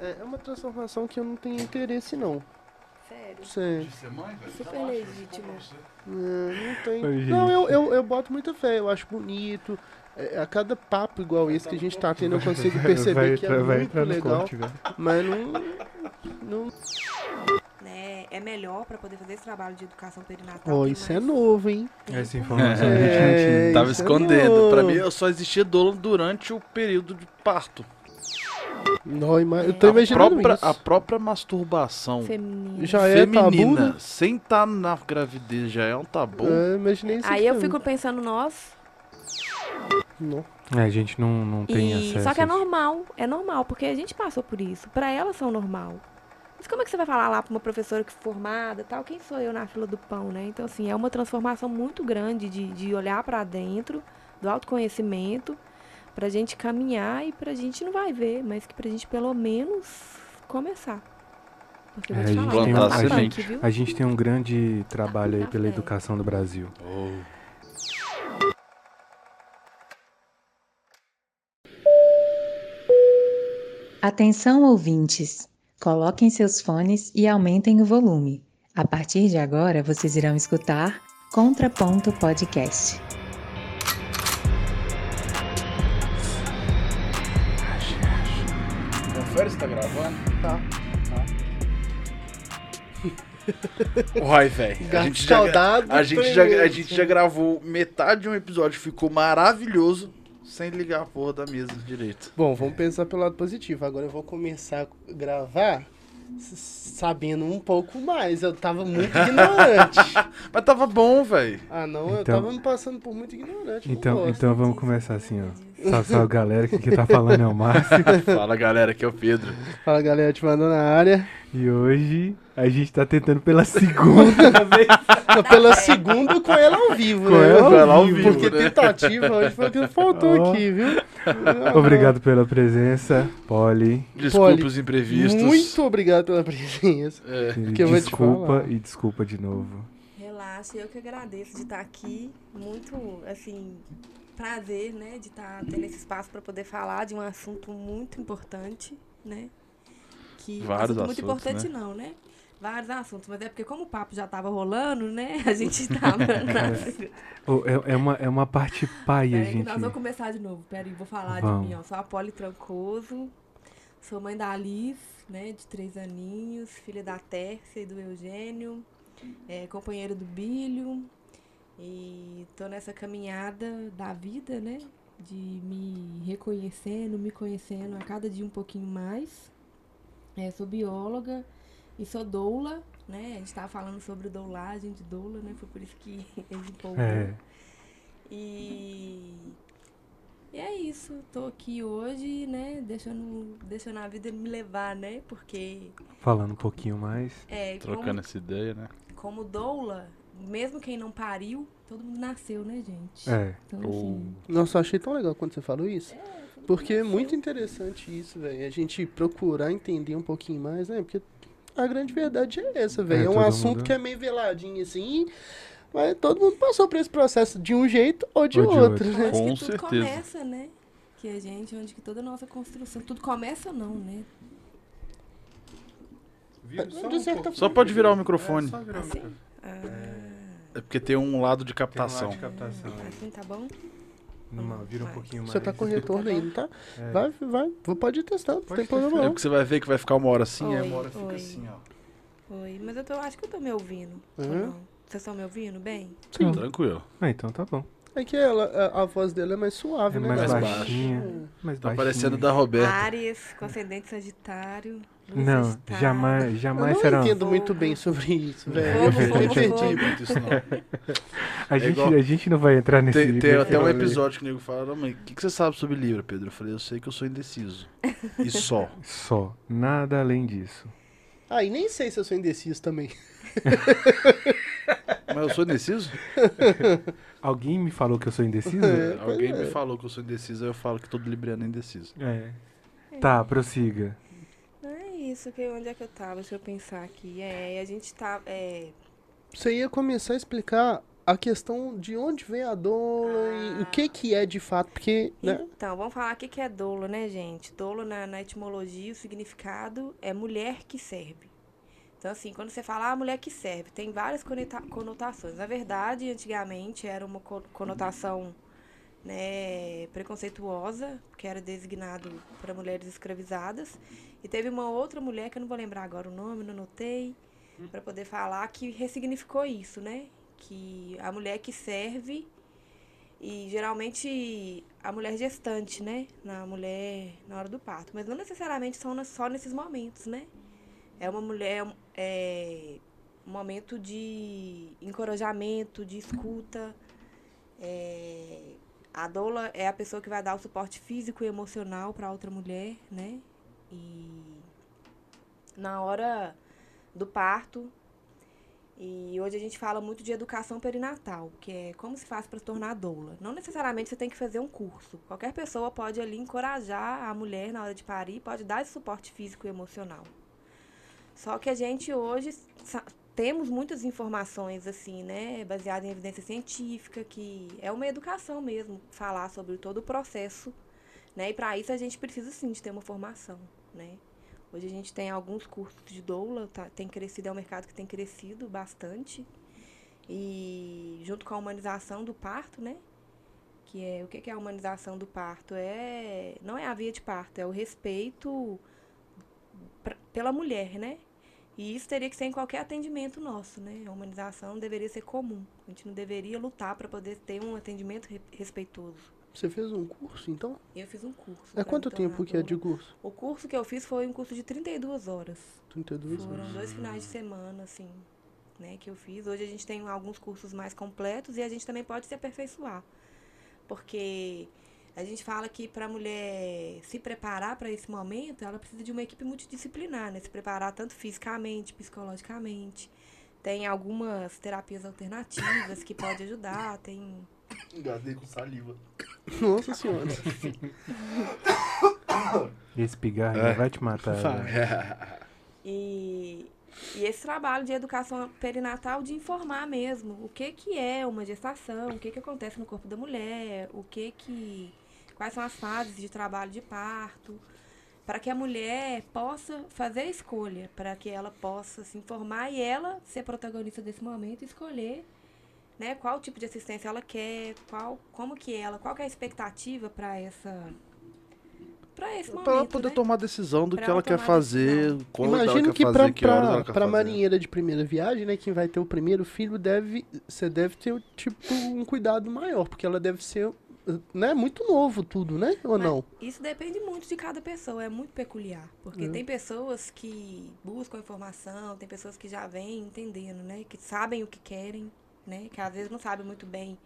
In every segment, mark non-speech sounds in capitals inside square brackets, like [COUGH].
É, é uma transformação que eu não tenho interesse, não. Sério. Sério. De ser mãe, velho? Super Relaxa, legítimo. eu vou É, não tem. Oi. Não, eu, eu, eu boto muita fé, eu acho bonito. É, a cada papo igual esse que a gente tá tendo, eu consigo perceber vai, que é vai muito no legal. corte. Mas não. não... Né, é melhor pra poder fazer esse trabalho de educação perinatal. Tem isso é mais novo, hein? Essa informação É, a gente não tinha. Tava é escondendo. novo. Pra mim, eu só existia dolo durante o período de parto. Não, ima- eu tô A imaginando própria, isso. a própria masturbação Feminino. Já é tabu, feminina, né? sem estar na gravidez, já é um tabu. É, imaginei isso Aí eu também. fico pensando, nós. Não. É, a gente não, não tem E... acesso. Só que é normal, é normal, porque a gente passou por isso. Pra elas são normal. Mas como é que você vai falar lá pra uma professora que formada tal? Quem sou eu na fila do pão, né? Então, assim, é uma transformação muito grande de, de olhar pra dentro, do autoconhecimento, pra gente caminhar e pra gente não vai ver, mas que pra gente pelo menos começar. Porque eu vou É, te a falar, gente o tem tá a punk, gente- viu? A gente tem um grande trabalho aí pela educação do Brasil. Oh. Atenção, ouvintes! Coloquem seus fones e aumentem o volume. A partir de agora, vocês irão escutar Contraponto Podcast. Confere se tá gravando. Tá. Uai, velho. A Gato gente, já, a, gente já, a gente já gravou metade de um episódio, ficou maravilhoso, sem ligar a porra da mesa direito. Bom, vamos pensar pelo lado positivo. Agora eu vou começar a gravar sabendo um pouco mais. Eu tava muito [LAUGHS] ignorante. Mas tava bom, velho. Ah, não, eu Então- tava me passando por muito ignorante. Então, então vamos começar assim, ó. Salve, salve galera, que quem tá falando é o Márcio. [LAUGHS] Fala galera, aqui é o Pedro. Fala galera, te mandando na área. E hoje a gente tá tentando pela segunda [LAUGHS] vez. Pela segunda com ela ao vivo, Com né? ela ao ela ao vivo, vivo, Porque né? tentativa hoje foi o que faltou Ó. aqui, viu? [LAUGHS] Obrigado pela presença, Polly. Poli, os imprevistos. Muito obrigado pela presença. É. Desculpa e desculpa de novo. Relaxa, eu que agradeço de estar aqui. Muito, assim, prazer, né, de estar tendo esse espaço para poder falar de um assunto muito importante, né? Que Vários um assunto muito assuntos, importante não, né? Vários assuntos, mas é porque como o papo já tava rolando, né? [LAUGHS] A gente tava [LAUGHS] na Ô, é, é uma, é uma parte paia, Peraí que gente. nós vamos começar de novo. Peraí, vou falar Vamos. de mim, ó. Sou a Poli Trancoso, sou mãe da Alice, né, de três aninhos, filha da Tércia e do Eugênio, é, companheira do Bílio. E tô nessa caminhada da vida, né, de me reconhecendo, me conhecendo a cada dia um pouquinho mais. É, sou bióloga e sou doula, né, a gente tava falando sobre doulagem de doula, né, foi por isso que [LAUGHS] ele empolgou. É, E, e é isso, tô aqui hoje, né, deixando, deixando a vida me levar, né, porque falando um pouquinho mais. é, Trocando como, essa ideia, né? como doula, mesmo quem não pariu, todo mundo nasceu, né, gente? É. Então, assim, Nossa, eu achei tão legal quando você falou isso. todo Porque é muito interessante isso, velho. A gente procurar entender um pouquinho mais, né? Porque a grande verdade é essa, velho. É, É, um assunto mundo- que é meio veladinho assim. Mas todo mundo passou por esse processo de um jeito ou de Ou de outro, Onde né? Com que tudo certeza. começa, né? Que a gente, onde que toda a nossa construção, tudo começa não, né? De certa Só pode virar o microfone. Assim? Ah, É porque tem um lado de Tem um captação. lado de captação. assim tá bom? Numa, vira um Vai. pouquinho mais. Você tá com retorno [LAUGHS] aí, não tá? É. Vai, vai. Pode ir testando, não tem problema É não. porque você vai ver que vai ficar uma hora assim, aí Oi, uma hora fica oi. assim, ó. Oi, mas eu tô, acho que eu tô me ouvindo. ou Uhum. não? Vocês estão me ouvindo bem? Sim. Tranquilo. Ah, então tá bom. É que ela, a, a voz dela é mais suave, É né? mais galera? baixinha. Mais Tá baixinha. parecendo da Roberta. Áries, com ascendente sagitário. Não, sagitário. jamais, Eu jamais não será. entendo Fogo. muito bem sobre isso, velho. Eu me Não perdi. muito isso, não. A, É gente, igual- a gente não vai entrar nesse Tem, tem até um episódio que o nego fala, mãe, o que, que você sabe sobre Libra, Pedro? Eu falei, eu sei que eu sou indeciso. E [LAUGHS] só. Só. Nada além disso. Ah, e nem sei se eu sou indeciso também. [LAUGHS] Mas eu sou indeciso? [LAUGHS] Alguém me falou que eu sou indeciso? É, Alguém é. me falou que eu sou indeciso, aí eu falo que todo libriano é indeciso. É. Tá, prossiga. Isso, que onde é que eu tava? Deixa eu pensar aqui. É, a gente tá. É, Você ia começar a explicar a questão de onde vem a doula e o que que é de fato, porque, né? Então, vamos falar o que que é dolo, né, gente? Dolo, na, na etimologia, o significado é mulher que serve. Então, assim, quando você fala ah, mulher que serve, tem várias conota- conotações. Na verdade, antigamente era uma co- conotação né, preconceituosa, que era designado para mulheres escravizadas. E teve uma outra mulher, que eu não vou lembrar agora o nome, não notei, para poder falar, que ressignificou isso, né? Que a mulher que serve e geralmente a mulher gestante, né? Na mulher na hora do parto. Mas não necessariamente são só nesses momentos, né? É uma mulher, é um momento de encorajamento, de escuta. É, a doula é a pessoa que vai dar o suporte físico e emocional para outra mulher, né? E na hora do parto, e hoje a gente fala muito de educação perinatal, que é como se faz para se tornar doula. Não necessariamente você tem que fazer um curso. Qualquer pessoa pode ali encorajar a mulher na hora de parir, pode dar esse suporte físico e emocional. Só que a gente hoje temos muitas informações assim, né, baseadas em evidência científica, que é uma educação mesmo, falar sobre todo o processo, né? E para isso a gente precisa sim de ter uma formação, né? Hoje a gente tem alguns cursos de doula, tá, tem crescido, é um mercado que tem crescido bastante. E junto com a humanização do parto, né? Que é o que é a humanização do parto? É não é a via de parto, é o respeito pra- pela mulher, né? E isso teria que ser em qualquer atendimento nosso, né? A humanização deveria ser comum. A gente não deveria lutar para poder ter um atendimento re- respeitoso. Você fez um curso, então? Eu fiz um curso. É quanto tempo que é de curso? O curso que eu fiz foi um curso de 32 horas. 32 Foram anos. dois finais de semana, assim, né, que eu fiz. Hoje a gente tem alguns cursos mais completos e a gente também pode se aperfeiçoar. Porque a gente fala que para a mulher se preparar para esse momento, ela precisa de uma equipe multidisciplinar, né? Se preparar tanto fisicamente, psicologicamente. Tem algumas terapias alternativas que pode ajudar, tem Engasguei com saliva. Nossa senhora. Esse pigarro É. vai te matar. Né? E, e esse trabalho de educação perinatal de informar mesmo o que que é uma gestação, o que que acontece no corpo da mulher, o que que quais são as fases de trabalho de parto, para que a mulher possa fazer a escolha, para que ela possa se informar e ela ser protagonista desse momento e escolher né, qual tipo de assistência ela quer, qual como que ela, qual que é a expectativa para essa para esse momento, Pra ela poder né? tomar decisão do Pra que ela ela quer fazer, quando ela Imagino quer que fazer, pra, que horas pra, ela quer pra fazer. marinheira de primeira viagem, né, quem vai ter o primeiro filho, deve, você deve ter, tipo, um cuidado maior, porque ela deve ser, né, muito novo tudo, né, ou Mas não? Isso depende muito de cada pessoa, é muito peculiar. Porque É. tem pessoas que buscam informação, tem pessoas que já vêm entendendo, né? Que sabem o que querem, né? Que às vezes não sabem muito bem,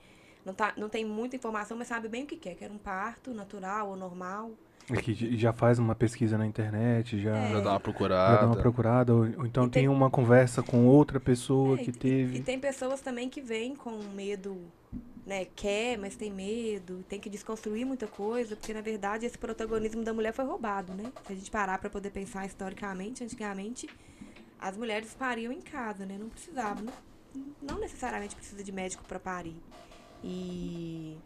não, tá, não tem muita informação, mas sabe bem o que quer. Quer um parto natural ou normal. É que já faz uma pesquisa na internet, já, É. Já dá uma já procurada. dá uma procurada, ou, ou então E tem tem- uma conversa com outra pessoa É, que e- teve. E, tem pessoas também que vêm com medo, né? Quer, mas tem medo, tem que desconstruir muita coisa, porque na verdade esse protagonismo da mulher foi roubado, né? Se a gente parar para poder pensar historicamente, antigamente as mulheres pariam em casa, né? Não precisavam, não, necessariamente precisa de médico para parir. E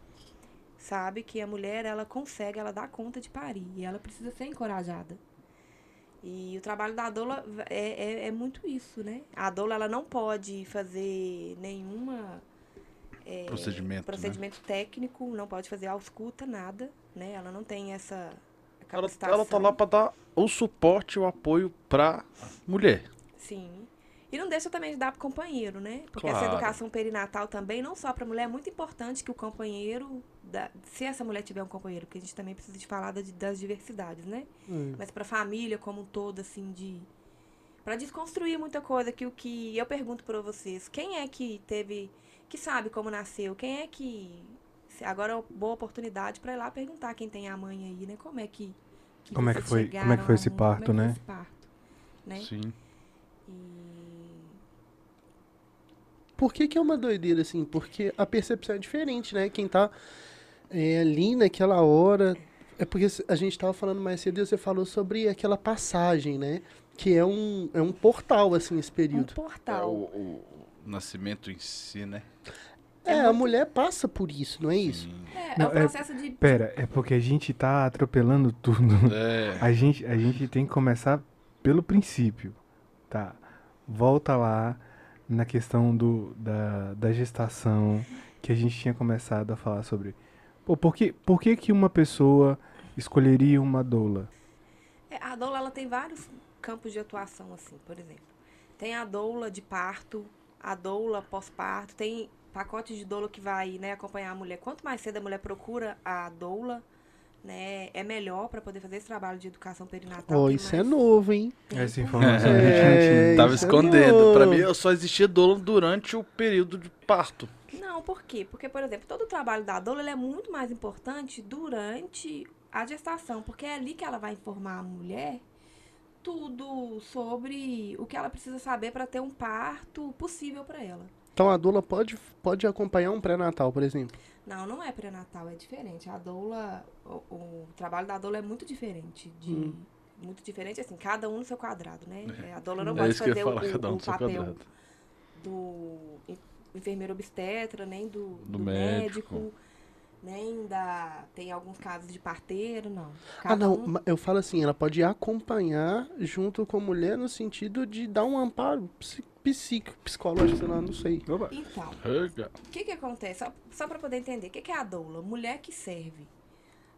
sabe que a mulher ela consegue, ela dá conta de parir e ela precisa ser encorajada. E o trabalho da doula é, é, é muito isso, né? A doula ela não pode fazer nenhuma é, Procedimento, né? procedimento técnico, não pode fazer ausculta, nada, né? Ela não tem essa Ela, capacitação. ela tá lá pra dar o suporte e o apoio pra mulher. Sim. E não deixa também de dar pro companheiro, né? Porque essa Claro. educação perinatal também, não só pra mulher, é muito importante que o companheiro, da- se essa mulher tiver um companheiro, porque a gente também precisa de falar da- das diversidades, né? Hum. Mas pra família como um todo, assim, de. Pra desconstruir muita coisa, que o que eu pergunto pra vocês, quem é que teve. Que sabe como nasceu? Quem é que. se- Agora é uma boa oportunidade pra ir lá perguntar quem tem a mãe aí, né? Como é que. Como é que foi- como é que foi esse parto, como é que né? foi esse parto, né? Sim. E. Por que que é uma doideira, assim? Porque a percepção é diferente, né? Quem tá é, ali naquela hora... É porque a gente tava falando mais cedo e você falou sobre aquela passagem, né? Que é um, é um portal, assim, esse Um período. É portal. o- o nascimento em si, né? É, a muito- mulher passa por isso, não é isso? É, Não, é o é- processo de. Pera, é porque a gente tá atropelando tudo. É. A gente, a gente tem que começar pelo princípio, tá? Volta lá na questão do, da, da gestação, que a gente tinha começado a falar sobre. Pô, por que, por que, que uma pessoa escolheria uma doula? É, a doula ela tem vários campos de atuação, assim, por exemplo. Tem a doula de parto, a doula pós-parto, tem pacote de doula que vai né, acompanhar a mulher. Quanto mais cedo a mulher procura a doula, né, é melhor para poder fazer esse trabalho de educação perinatal. Tem isso é mais novo, hein? Essa tempo. informação a gente É, não tinha. Tava é escondendo. Pra novo. mim, eu só existia doula durante o período de parto. Não, por quê? Porque, por exemplo, todo o trabalho da doula ele é muito mais importante durante a gestação, porque é ali que ela vai informar a mulher tudo sobre o que ela precisa saber para ter um parto possível para ela. Então a doula pode, pode acompanhar um pré-natal, por exemplo. Não, não é pré-natal, é diferente. A doula, o, o trabalho da doula é muito diferente de Hum. muito diferente assim, cada um no seu quadrado, né? É, A doula não é pode ia fazer o, falar, cada um o papel quadrado. do en- enfermeiro obstetra, nem do, Do do médico. médico. Nem da. Tem alguns casos de parteiro, não. Ah, Cada não, um- eu falo assim, ela pode acompanhar junto com a mulher no sentido de dar um amparo psíquico, psicológico, sei lá, não sei. Opa. Então, o que que acontece? Só, só para poder entender, o que que é a doula? Mulher que serve.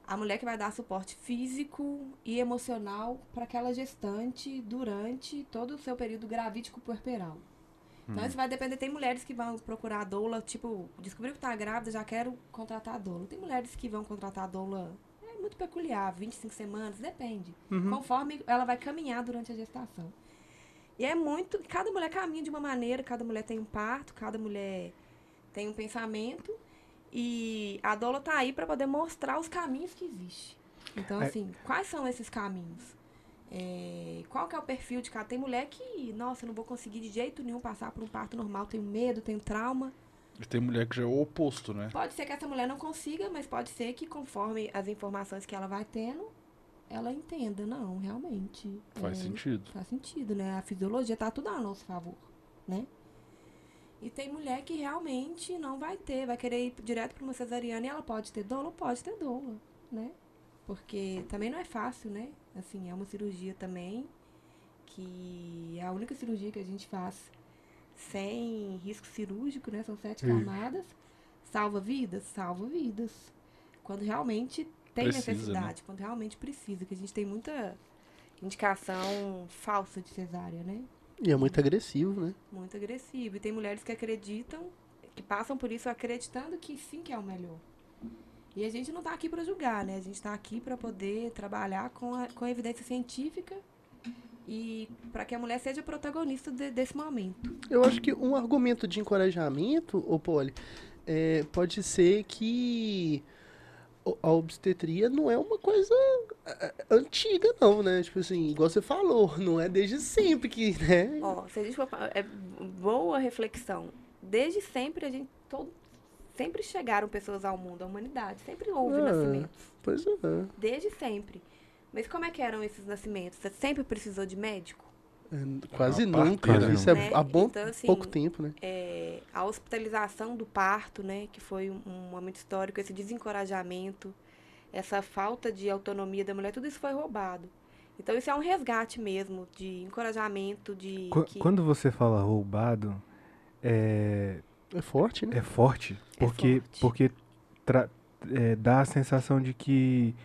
A mulher que vai dar suporte físico e emocional para aquela gestante durante todo o seu período gravídico puerperal. Então isso vai depender. Tem mulheres que vão procurar a doula, tipo, descobriu que tá grávida, já quero contratar a doula. Tem mulheres que vão contratar a doula, é muito peculiar, 25 semanas, depende. Conforme ela vai caminhar durante a gestação. E é muito. Cada mulher caminha de uma maneira, cada mulher tem um parto, cada mulher tem um pensamento. E a doula tá aí para poder mostrar os caminhos que existem. Então, É. assim, quais são esses caminhos? É, qual que é o perfil de cada? Tem mulher que, nossa, eu não vou conseguir de jeito nenhum passar por um parto normal, tenho medo, tenho trauma. E tem mulher que já é o oposto, né? Pode ser que essa mulher não consiga, mas pode ser que conforme as informações que ela vai tendo, ela entenda. Não, realmente. Faz é, sentido. Faz sentido, né? A fisiologia tá tudo a nosso favor, né? E tem mulher que realmente não vai ter, vai querer ir direto para uma cesariana e ela pode ter doula? Pode ter doula, né? Porque também não é fácil, né? Assim, é uma cirurgia também que é a única cirurgia que a gente faz sem risco cirúrgico, né? São sete Ih. camadas. Salva vidas? Salva vidas. Quando realmente tem Precisa, necessidade, quando realmente precisa, que a gente tem muita indicação falsa de cesárea, né? E é muito agressivo, né? Muito agressivo. E tem mulheres que acreditam, que passam por isso acreditando que sim que é o melhor. E a gente não tá aqui para julgar, né? A gente tá aqui para poder trabalhar com a, com a evidência científica e para que a mulher seja protagonista de- desse momento. Eu acho que um argumento de encorajamento, ô Poli, é, pode ser que o- a obstetria não é uma coisa é, antiga, não, né? Tipo assim, igual você falou, [LAUGHS] não é desde sempre que, né? Ó, se a gente for, é boa reflexão. Desde sempre a gente todo sempre chegaram pessoas ao mundo, à humanidade, sempre houve É. nascimentos. Pois é. Desde sempre. Mas como é que eram esses nascimentos? Você sempre precisou de médico? É, Quase nunca. parteira, Isso é né? há bom Então, assim, pouco tempo, né? é, a hospitalização do parto, né, que foi um, um momento histórico, esse desencorajamento, essa falta de autonomia da mulher, tudo isso foi roubado. Então isso é um resgate mesmo de encorajamento, de Qu- que- Quando você fala roubado, é, É forte, né? é forte, porque, forte. porque tra- é, dá a sensação de que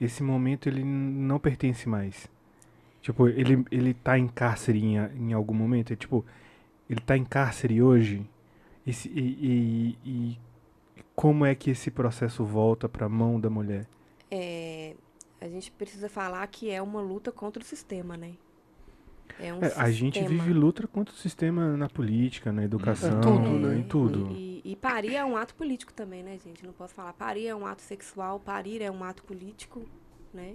esse momento ele não pertence mais. Tipo, ele, ele tá em cárcere em, a- em algum momento. É tipo, ele tá em cárcere hoje. Esse, e, e, e como é que esse processo volta pra mão da mulher? é, a gente precisa falar que é uma luta contra o sistema, né? É um É, a gente vive luta contra o sistema na política, na educação, É tudo, né? em tudo. E, e parir é um ato político também, né, gente? Não posso falar. Parir é um ato sexual, parir é um ato político, né?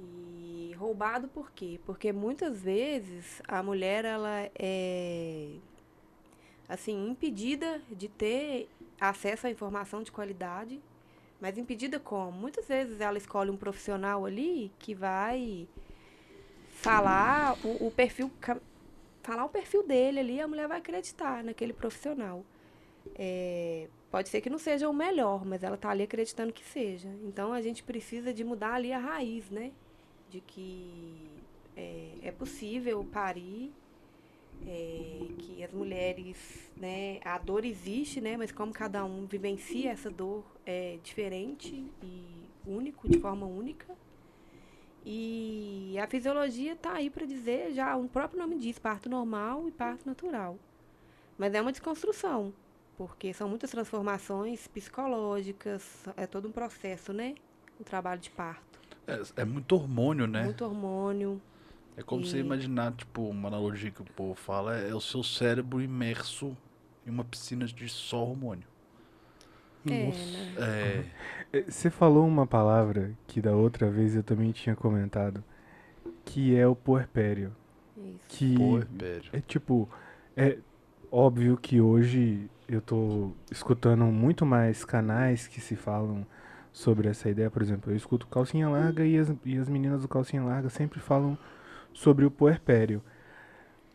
E roubado por quê? Porque muitas vezes a mulher, ela é, assim, impedida de ter acesso à informação de qualidade. Mas impedida como? Muitas vezes ela escolhe um profissional ali que vai falar o, o perfil falar o perfil dele ali, a mulher vai acreditar naquele profissional. é, pode ser que não seja o melhor, mas ela está ali acreditando que seja. Então a gente precisa de mudar ali a raiz, né? De que é, é possível parir, é, que as mulheres, né, a dor existe, né, mas como cada um vivencia essa dor é diferente e único, de forma única. E a fisiologia está aí para dizer, já o próprio nome diz, parto normal e parto natural. Mas é uma desconstrução, porque são muitas transformações psicológicas, é todo um processo, né? O trabalho de parto. É, é muito hormônio, né? Muito hormônio. É como E- você imaginar, tipo, uma analogia que o povo fala, é o seu cérebro imerso em uma piscina de só hormônio. É, Nossa. né? É, É, Você falou uma palavra que da outra vez eu também tinha comentado, que é o puerpério. Isso. Que puerpério. é tipo, é óbvio que hoje eu tô escutando muito mais canais que se falam sobre essa ideia. Por exemplo, eu escuto calcinha larga e as, e as meninas do calcinha larga sempre falam sobre o puerpério.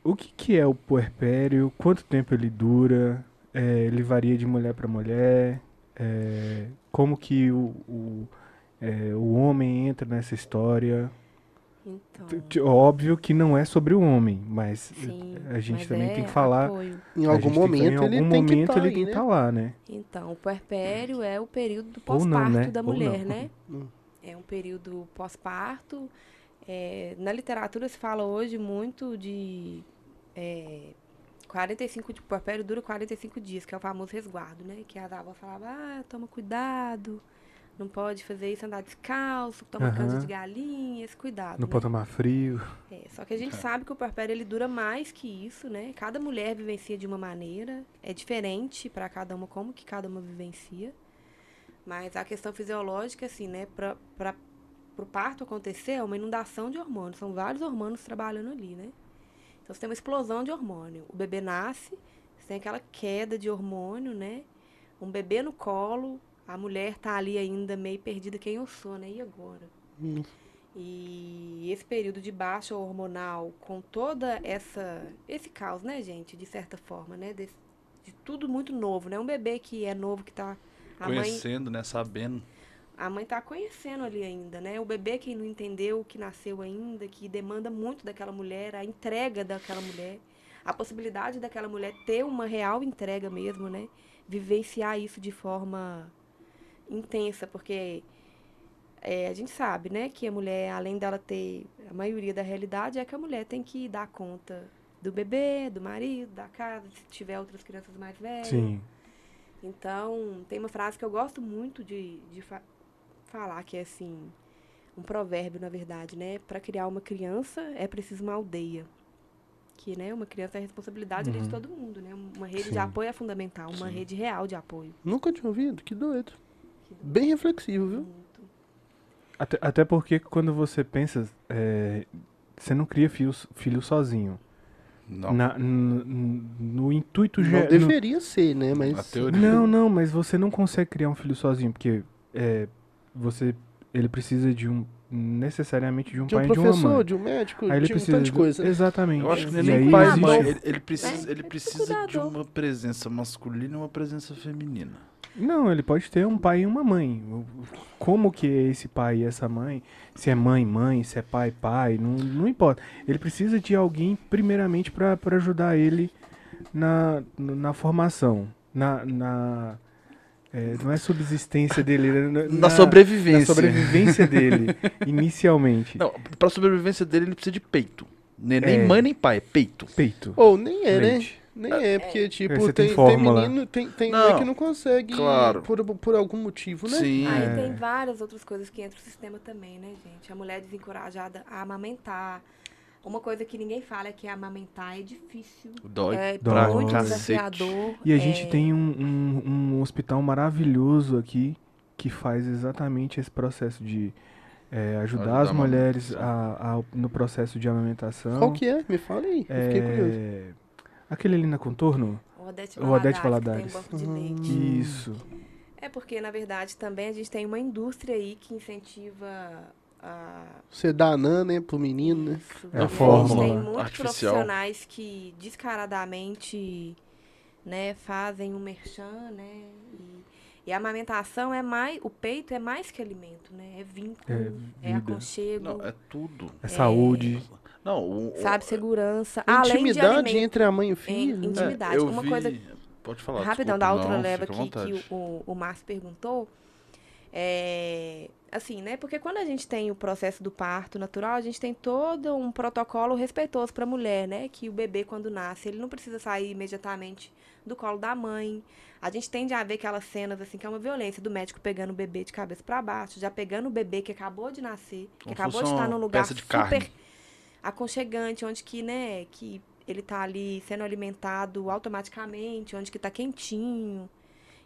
O que, que é o puerpério? Quanto tempo ele dura? É, ele varia de mulher para mulher? É, como que o, o, é, o homem entra nessa história? Então. Óbvio que não é sobre o homem, mas Sim, a gente mas também é tem que falar. apoio. Em algum gente tem que- momento ele tem que tá ele aí, que né? estar lá, né? Então, o puerpério é o período do pós-parto né? da mulher, né? Hum. É um período pós-parto. É, na literatura se fala hoje muito de é, 45 de puerpério dura 45 dias, que é o famoso resguardo, né? Que as avós falavam, ah, toma cuidado, não pode fazer isso, andar descalço, toma Aham. canja de galinha, esse cuidado. Não né? pode tomar frio. É, só que a gente sabe que o puerpério ele dura mais que isso, né? Cada mulher vivencia de uma maneira, é diferente para cada uma como que cada uma vivencia. Mas a questão fisiológica assim, né, para para o parto acontecer é uma inundação de hormônios, são vários hormônios trabalhando ali, né? Então você tem uma explosão de hormônio. O bebê nasce, você tem aquela queda de hormônio, né? Um bebê no colo, a mulher tá ali ainda meio perdida quem eu sou, né? E agora? Hum. E esse período de baixa hormonal, com toda essa esse caos, né, gente, de certa forma, né, desse- de tudo muito novo, né? Um bebê que é novo que tá a mãe Conhecendo, né? Sabendo. A mãe tá conhecendo ali ainda, né? O bebê que não entendeu, que nasceu ainda, que demanda muito daquela mulher, a entrega daquela mulher, a possibilidade daquela mulher ter uma real entrega mesmo, né? Vivenciar isso de forma intensa, porque é, a gente sabe, né, que a mulher, além dela ter a maioria da realidade, é que a mulher tem que dar conta do bebê, do marido, da casa, se tiver outras crianças mais velhas. Sim. Então, tem uma frase que eu gosto muito de, de falar, que é assim, um provérbio, na verdade, né? Para criar uma criança é preciso uma aldeia. Que, né, uma criança é responsabilidade de Uhum. todo mundo, né? Uma rede Sim. de apoio é fundamental, uma Sim. rede real de apoio. Nunca tinha ouvido, que doido. Que dá Bem reflexivo, viu? muito. Até, até porque quando você pensa, é, você não cria fios, filho sozinho. Não. Na- no intuito Não geral. deveria ser, né? Mas. Não, não, mas você não consegue criar um filho sozinho, porque é, você. Ele precisa de um. necessariamente de um De um pai e de uma professor, mãe. de um médico, Aí ele de um precisa de coisa. Exatamente. Eu acho que não é nem aí pai mãe. Ele, ele precisa, É, ele é precisa de cuidador. uma presença masculina e uma presença feminina. Não, ele pode ter um pai e uma mãe. Como que é esse pai e essa mãe? Se é mãe, mãe, se é pai, pai, não, não importa. Ele precisa de alguém, primeiramente, para ajudar ele na, na formação. Na. na é, não é subsistência dele, é na, Na sobrevivência. na sobrevivência dele, [LAUGHS] inicialmente. Não, pra sobrevivência dele, ele precisa de peito. Nem, nem É. mãe, nem pai, é peito. Peito. Ou nem é, né? leite. Nem é, porque, tipo, tem tem, tem, menino, tem, tem Não, mãe que não consegue claro. por, por algum motivo, né? Sim. Aí É. tem várias outras coisas que entram no sistema também, né, gente? A mulher desencorajada a amamentar. Uma coisa que ninguém fala é que amamentar é difícil. Dói é pra muito cacete. desafiador. E a gente é, tem um, um, um hospital maravilhoso aqui que faz exatamente esse processo de é, ajudar Ajudar as mulheres a, a- no processo de amamentação. Qual que é? Me fala aí. Eu fiquei curioso. É, aquele ali na contorno? O Odete O Odete Valadares, Valadares. que tem banco de Hum. leite. Isso. É porque, na verdade, também a gente tem uma indústria aí que incentiva a. Você dá anã, né, pro menino, né? Isso, É a fórmula tem muitos artificial. profissionais que descaradamente né, fazem um merchan, né, e, e a amamentação é mais, o peito é mais que alimento, né, é vínculo, é, É aconchego, Não, é tudo. É saúde. Não, o, o- sabe, segurança, além de Intimidade entre a mãe e o É, filho. né? intimidade. eu Uma vi- coisa- Pode falar. Rapidão, desculpa, da outra não, leva à que, o, o Márcio perguntou. É, assim, né? Porque quando a gente tem o processo do parto natural, a gente tem todo um protocolo respeitoso para a mulher, né? Que o bebê, quando nasce, ele não precisa sair imediatamente do colo da mãe. A gente tende a ver aquelas cenas, assim, que é uma violência do médico pegando o bebê de cabeça para baixo, já pegando o bebê que acabou de nascer, que Como acabou de estar num lugar super carne. aconchegante, onde que, né, que ele tá ali sendo alimentado automaticamente, onde que tá quentinho.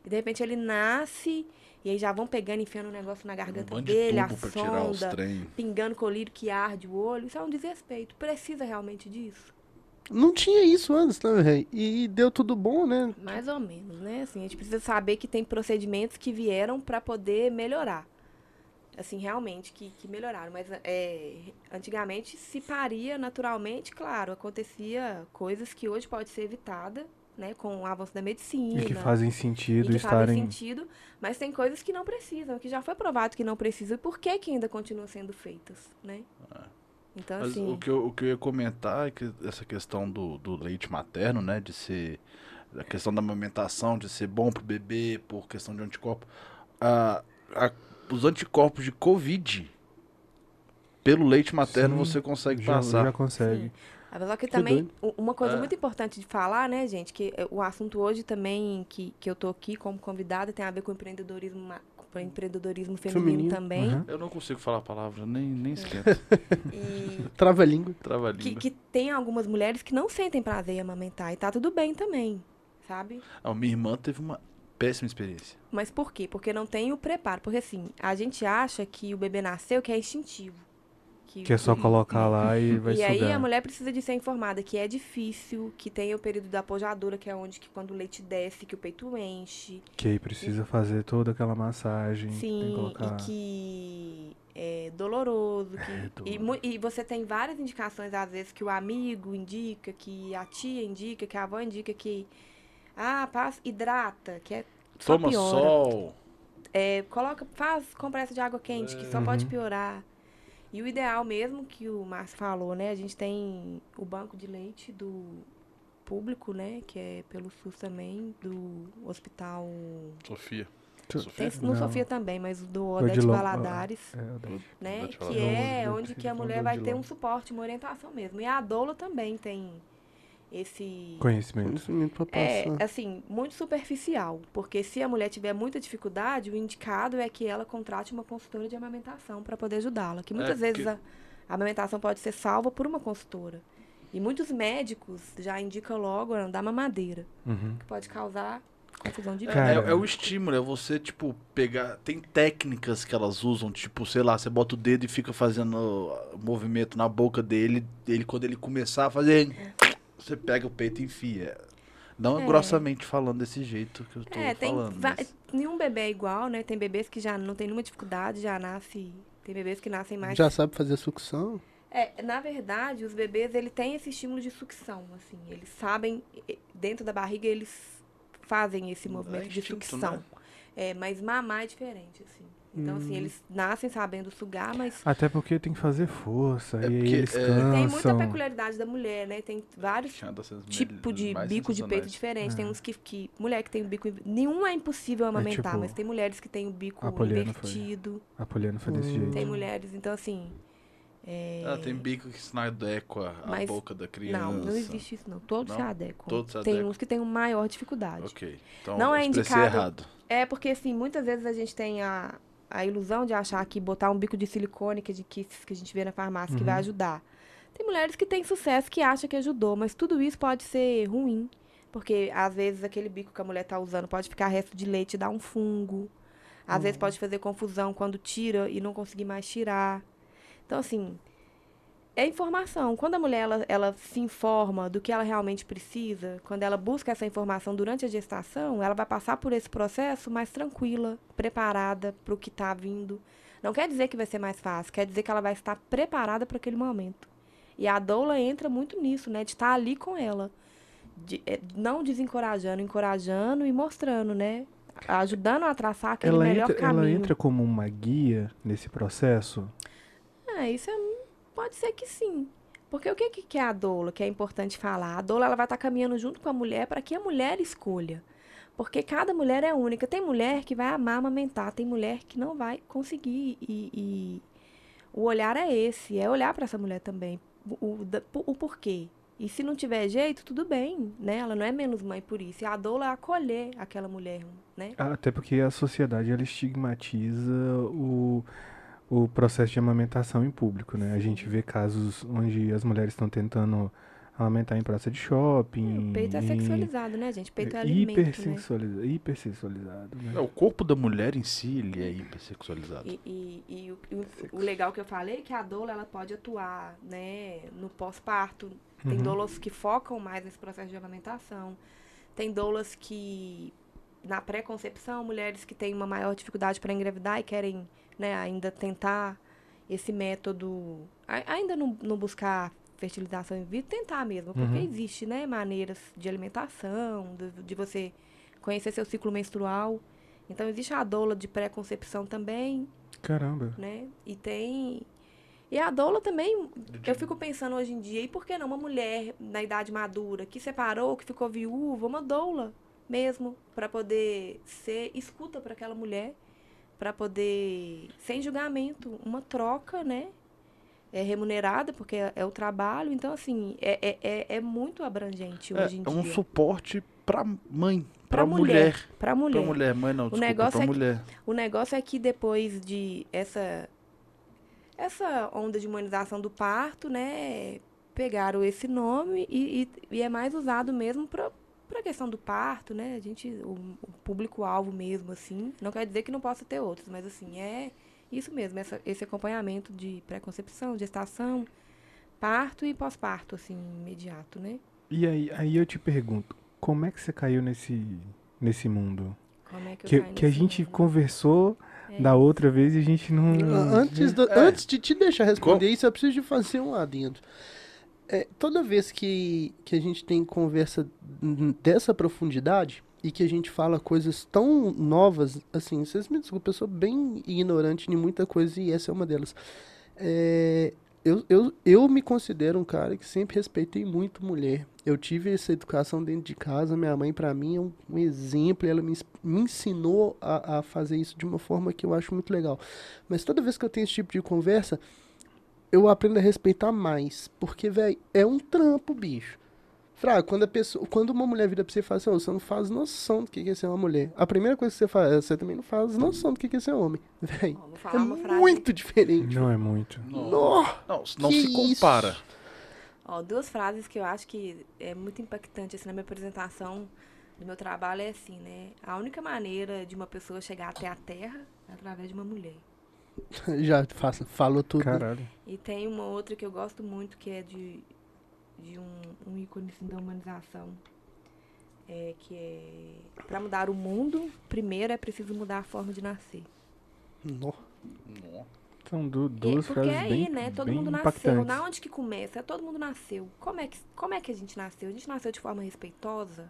E de repente ele nasce e aí já vão pegando, enfiando um negócio na Um garganta de dele, a tirar os sonda, pingando colírio que arde o olho. Isso é um desrespeito. Precisa realmente disso? Não tinha isso antes, né, velho? E deu tudo bom, né? Mais ou menos, né? Assim, a gente precisa saber que tem procedimentos que vieram para poder melhorar. Assim, realmente, que, que melhoraram. Mas é, antigamente se paria naturalmente, claro, acontecia coisas que hoje pode ser evitada, né? Com o avanço da medicina. E que fazem e sentido que fazem estarem. sentido, mas tem coisas que não precisam, que já foi provado que não precisam. E por que que ainda continuam sendo feitas, né? Então, Mas assim... o, que eu, o que eu ia comentar é que essa questão do, do leite materno, né? De ser. A questão da amamentação, de ser bom pro bebê, por questão de anticorpo. A, a- os anticorpos de Covid, pelo leite materno, Sim, você consegue Já, passar. já consegue. Sim. Só que Que também, uma coisa É. muito importante de falar, né, gente, que eh, o assunto hoje também, que, que eu tô aqui como convidada, tem a ver com empreendedorismo, com empreendedorismo feminino, Feminino, também. uhum. Eu não consigo falar a palavra, nem, nem [LAUGHS] esquenta. E [LAUGHS] Trava a língua. Trava a que, que tem algumas mulheres que não sentem prazer em amamentar, e tá tudo bem também, sabe? Ah, minha irmã teve uma péssima experiência. Mas por quê? Porque não tem o preparo. Porque assim, a gente acha que o bebê nasceu que é instintivo. Que é só colocar lá e [LAUGHS] vai e sugar. aí a mulher precisa de ser informada que é difícil, que tem o período da pojadura, que é onde que quando o leite desce, que o peito enche. Que aí precisa fazer toda aquela massagem. tem que Sim, colocar... e que é doloroso. Que, e, mu- e você tem várias indicações, às vezes, que o amigo indica, que a tia indica, que a avó indica que. Ah, passa, hidrata, que é. Só Toma piora. sol. É, coloca, faz compressa de água quente, que só Uhum. pode piorar. E o ideal mesmo que o Márcio falou, né? A gente tem o banco de leite do público, né? Que é pelo SUS também, do hospital. Sofia. Sofia? Tem no Não. Sofia também, mas do Odete Valadares, É, né? Que é onde que a mulher do vai ter um suporte, uma orientação mesmo. E a doula também tem esse. Conhecimento. Conhecimento pra É, passar. assim, muito superficial. Porque se a mulher tiver muita dificuldade, o indicado é que ela contrate uma consultora de amamentação para poder ajudá-la. Que muitas É, vezes a, a amamentação pode ser salva por uma consultora. E muitos médicos já indicam logo a dar mamadeira, Uhum. que pode causar confusão de É. Cara. é- é o estímulo, é você, tipo, pegar. Tem técnicas que elas usam, tipo, sei lá, você bota o dedo e fica fazendo movimento na boca dele. Ele, quando ele começar a fazer. Você pega o peito e enfia. Não É. grossamente falando desse jeito que eu tô É, tem falando. mas- nenhum bebê é igual, né? Tem bebês que já não tem nenhuma dificuldade, já nasce. Tem bebês que nascem mais Já sabe fazer sucção? É, na verdade, os bebês, ele tem esse estímulo de sucção, assim. Eles sabem, dentro da barriga, eles fazem esse movimento de instinto, sucção. né? É, mas mamar é diferente, assim. Então, assim, eles nascem sabendo sugar, mas Até porque tem que fazer força. É e porque, eles é, cansam. tem muita peculiaridade da mulher, né? Tem vários tipos de bico de peito diferentes. Tem uns que, que. Mulher que tem o bico. Nenhum é impossível amamentar, tipo, mas tem mulheres que têm o bico a foi. invertido. A Poliana foi desse Hum. jeito. Tem mulheres, então, assim. É... Ah, tem bico que se adequa à Mas- boca da criança. Não, não existe isso, não. Todos Não? se adequam. Todos se Tem adequam. uns que têm uma maior dificuldade. Ok. Então, Não é indicado- errado. É porque, assim, muitas vezes a gente tem a, a ilusão de achar que botar um bico de silicone que, gente- que, que a gente vê na farmácia que vai Uhum. ajudar. Tem mulheres que têm sucesso que acham que ajudou, mas tudo isso pode ser ruim. Porque, às vezes, aquele bico que a mulher tá usando pode ficar resto de leite e dar um fungo. Às Uhum. vezes pode fazer confusão quando tira e não conseguir mais tirar. Então, assim, é informação. Quando a mulher ela, ela se informa do que ela realmente precisa, quando ela busca essa informação durante a gestação, ela vai passar por esse processo mais tranquila, preparada para o que está vindo. Não quer dizer que vai ser mais fácil, quer dizer que ela vai estar preparada para aquele momento. E a doula entra muito nisso, né? De estar ali com ela. de- é, não desencorajando, encorajando e mostrando, né? Ajudando a traçar aquele Ela melhor entra, ela caminho. entra como uma guia nesse processo? Ah, isso é- pode ser que sim. Porque o que, que é a doula, que é importante falar? A doula ela vai estar caminhando junto com a mulher para que a mulher escolha. Porque cada mulher é única. Tem mulher que vai amar amamentar, tem mulher que não vai conseguir. E, e o olhar é esse, é olhar para essa mulher também. O, o, o porquê. E se não tiver jeito, tudo bem, né? Ela não é menos mãe por isso. E a doula é acolher aquela mulher, né? Até porque a sociedade ela estigmatiza o, o processo de amamentação em público, né? A gente vê casos onde as mulheres estão tentando amamentar em praça de shopping. O peito é sexualizado, né, gente? Peito é alimento, né? hipersexualiza- hipersexualizado, né? É, o corpo da mulher em si, ele é hipersexualizado. E, e, e o, o- o legal que eu falei é que a doula ela pode atuar né, no pós-parto. Tem Uhum. doulas que focam mais nesse processo de amamentação. Tem doulas que, na pré-concepção, mulheres que têm uma maior dificuldade para engravidar e querem né, ainda tentar esse método, ainda não, não buscar fertilização in vitro, tentar mesmo, porque Uhum. existe né, maneiras de alimentação, de, de você conhecer seu ciclo menstrual. Então, existe a doula de pré-concepção também, Caramba. né? E tem. E a doula também, eu fico pensando hoje em dia, e por que não uma mulher na idade madura que separou, que ficou viúva, uma doula mesmo, para poder ser escuta para aquela mulher, para poder, sem julgamento, uma troca, né? É remunerada, porque é, é o trabalho. Então, assim, é, é, é, é muito abrangente É, hoje em é um dia. suporte pra mãe, Pra mulher. mulher, Pra mulher. mulher, mãe não, desculpa, negócio é que- mulher. O negócio é que depois de essa essa onda de humanização do parto, né, pegaram esse nome e, e, e é mais usado mesmo para para questão do parto, né? A gente o, o público-alvo mesmo assim, não quer dizer que não possa ter outros, mas assim, é isso mesmo, essa, esse acompanhamento de pré-concepção, gestação, parto e pós-parto assim, imediato, né? E aí, aí eu te pergunto, como é que você caiu nesse, nesse mundo? Como é que, eu Que, que a gente mundo? conversou É. da outra vez e a gente não. Antes, do- É. antes de te deixar responder isso, eu preciso de fazer um adendo. É, toda vez que, que a gente tem conversa dessa profundidade e que a gente fala coisas tão novas, assim, vocês me desculpem, eu sou bem ignorante em muita coisa e essa é uma delas. É, eu, eu, eu me considero um cara que sempre respeitei muito mulher. Eu tive essa educação dentro de casa, minha mãe para mim é um, um exemplo, ela me, me ensinou a, a fazer isso de uma forma que eu acho muito legal. Mas toda vez que eu tenho esse tipo de conversa, eu aprendo a respeitar mais. Porque, velho, é um trampo, bicho. Fraco, quando, a pessoa, quando uma mulher vira pra você e fala assim, "Ô, você não faz noção do que é ser uma mulher. A primeira coisa que você faz, é, você também não faz noção do que é ser homem. [LAUGHS] Vou é falar uma frase muito diferente. Não é muito. Não, não que se compara. isso? Ó, duas frases que eu acho que é muito impactante assim, na minha apresentação do meu trabalho é assim, né? A única maneira de uma pessoa chegar até a Terra é através de uma mulher. [LAUGHS] Já faça, falou tudo. Caralho. E tem uma outra que eu gosto muito, que é de, de um, um ícone assim, da humanização. É, que é para mudar o mundo, primeiro é preciso mudar a forma de nascer. Nó. São du- E- duas porque frases aí, bem, né, todo mundo nasceu. Na onde que começa? Todo mundo nasceu. Como é, que, como é que a gente nasceu? A gente nasceu de forma respeitosa?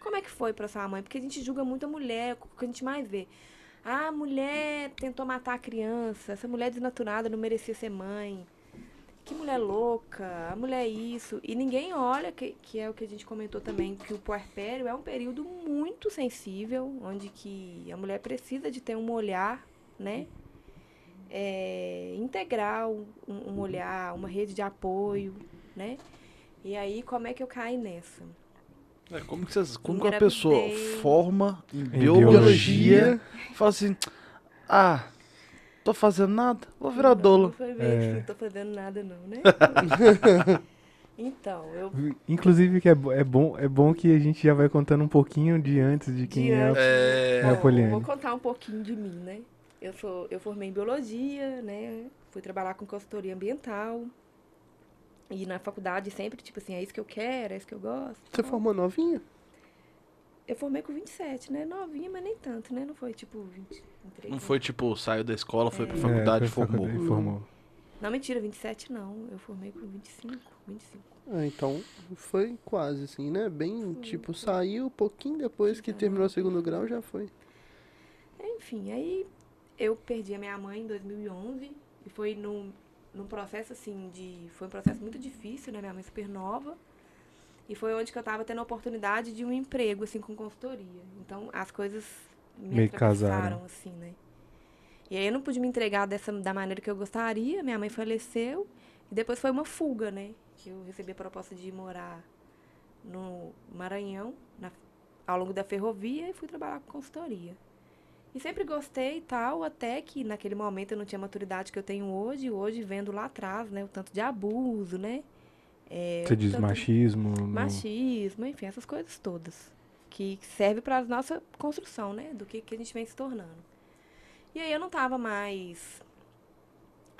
Como é que foi pra sua mãe? Porque a gente julga muito a mulher, o que a gente mais vê. Ah, a mulher tentou matar a criança, essa mulher desnaturada não merecia ser mãe. Que mulher louca, a mulher é isso. E ninguém olha, que, que é o que a gente comentou também, que o puerpério é um período muito sensível, onde que a mulher precisa de ter um olhar, né? é, integral, um, um olhar, uma rede de apoio, né? E aí, como é que eu caí nessa? É, como que, vocês, como que uma pessoa forma em, biologia. biologia, fala assim, ah, tô fazendo nada, vou virar Não, doula. Não foi bem É. assim, tô fazendo nada não, né? [LAUGHS] então, eu... Inclusive que é, é bom, é bom que a gente já vai contando um pouquinho de antes de quem De é. antes. É, É a Poliane. vou contar um pouquinho de mim, né? Eu, sou, eu formei em biologia, né? Fui trabalhar com consultoria ambiental. E na faculdade sempre, tipo assim, é isso que eu quero, é isso que eu gosto. Você formou novinha? Eu formei com 27, né? Novinha, mas nem tanto, né? Não foi tipo 20, 23. não foi tipo, saiu da escola, foi pra É. faculdade É, e foi formou. faculdade, formou. Não, mentira, 27 não. Eu formei com 25, 25. Ah, então foi quase assim, né? Bem, tipo, saiu pouquinho depois que terminou o segundo grau, já foi. Enfim, aí eu perdi a minha mãe em 2011 e foi num, num processo assim de. Foi um processo muito difícil, né? Minha mãe super nova. E foi onde que eu tava tendo a oportunidade de um emprego, assim, com consultoria. Então as coisas me Meio casaram. assim, né? E aí eu não pude me entregar dessa, da maneira que eu gostaria. Minha mãe faleceu. E depois foi uma fuga, né? Que eu recebi a proposta de ir morar no Maranhão, na- ao longo da ferrovia, e fui trabalhar com consultoria. E sempre gostei e tal, até que naquele momento eu não tinha a maturidade que eu tenho hoje. Hoje, vendo lá atrás, né? O tanto de abuso, né? É, Você diz machismo. no- machismo, enfim, essas coisas todas. Que serve para a nossa construção, né? Do que, que a gente vem se tornando. E aí eu não estava mais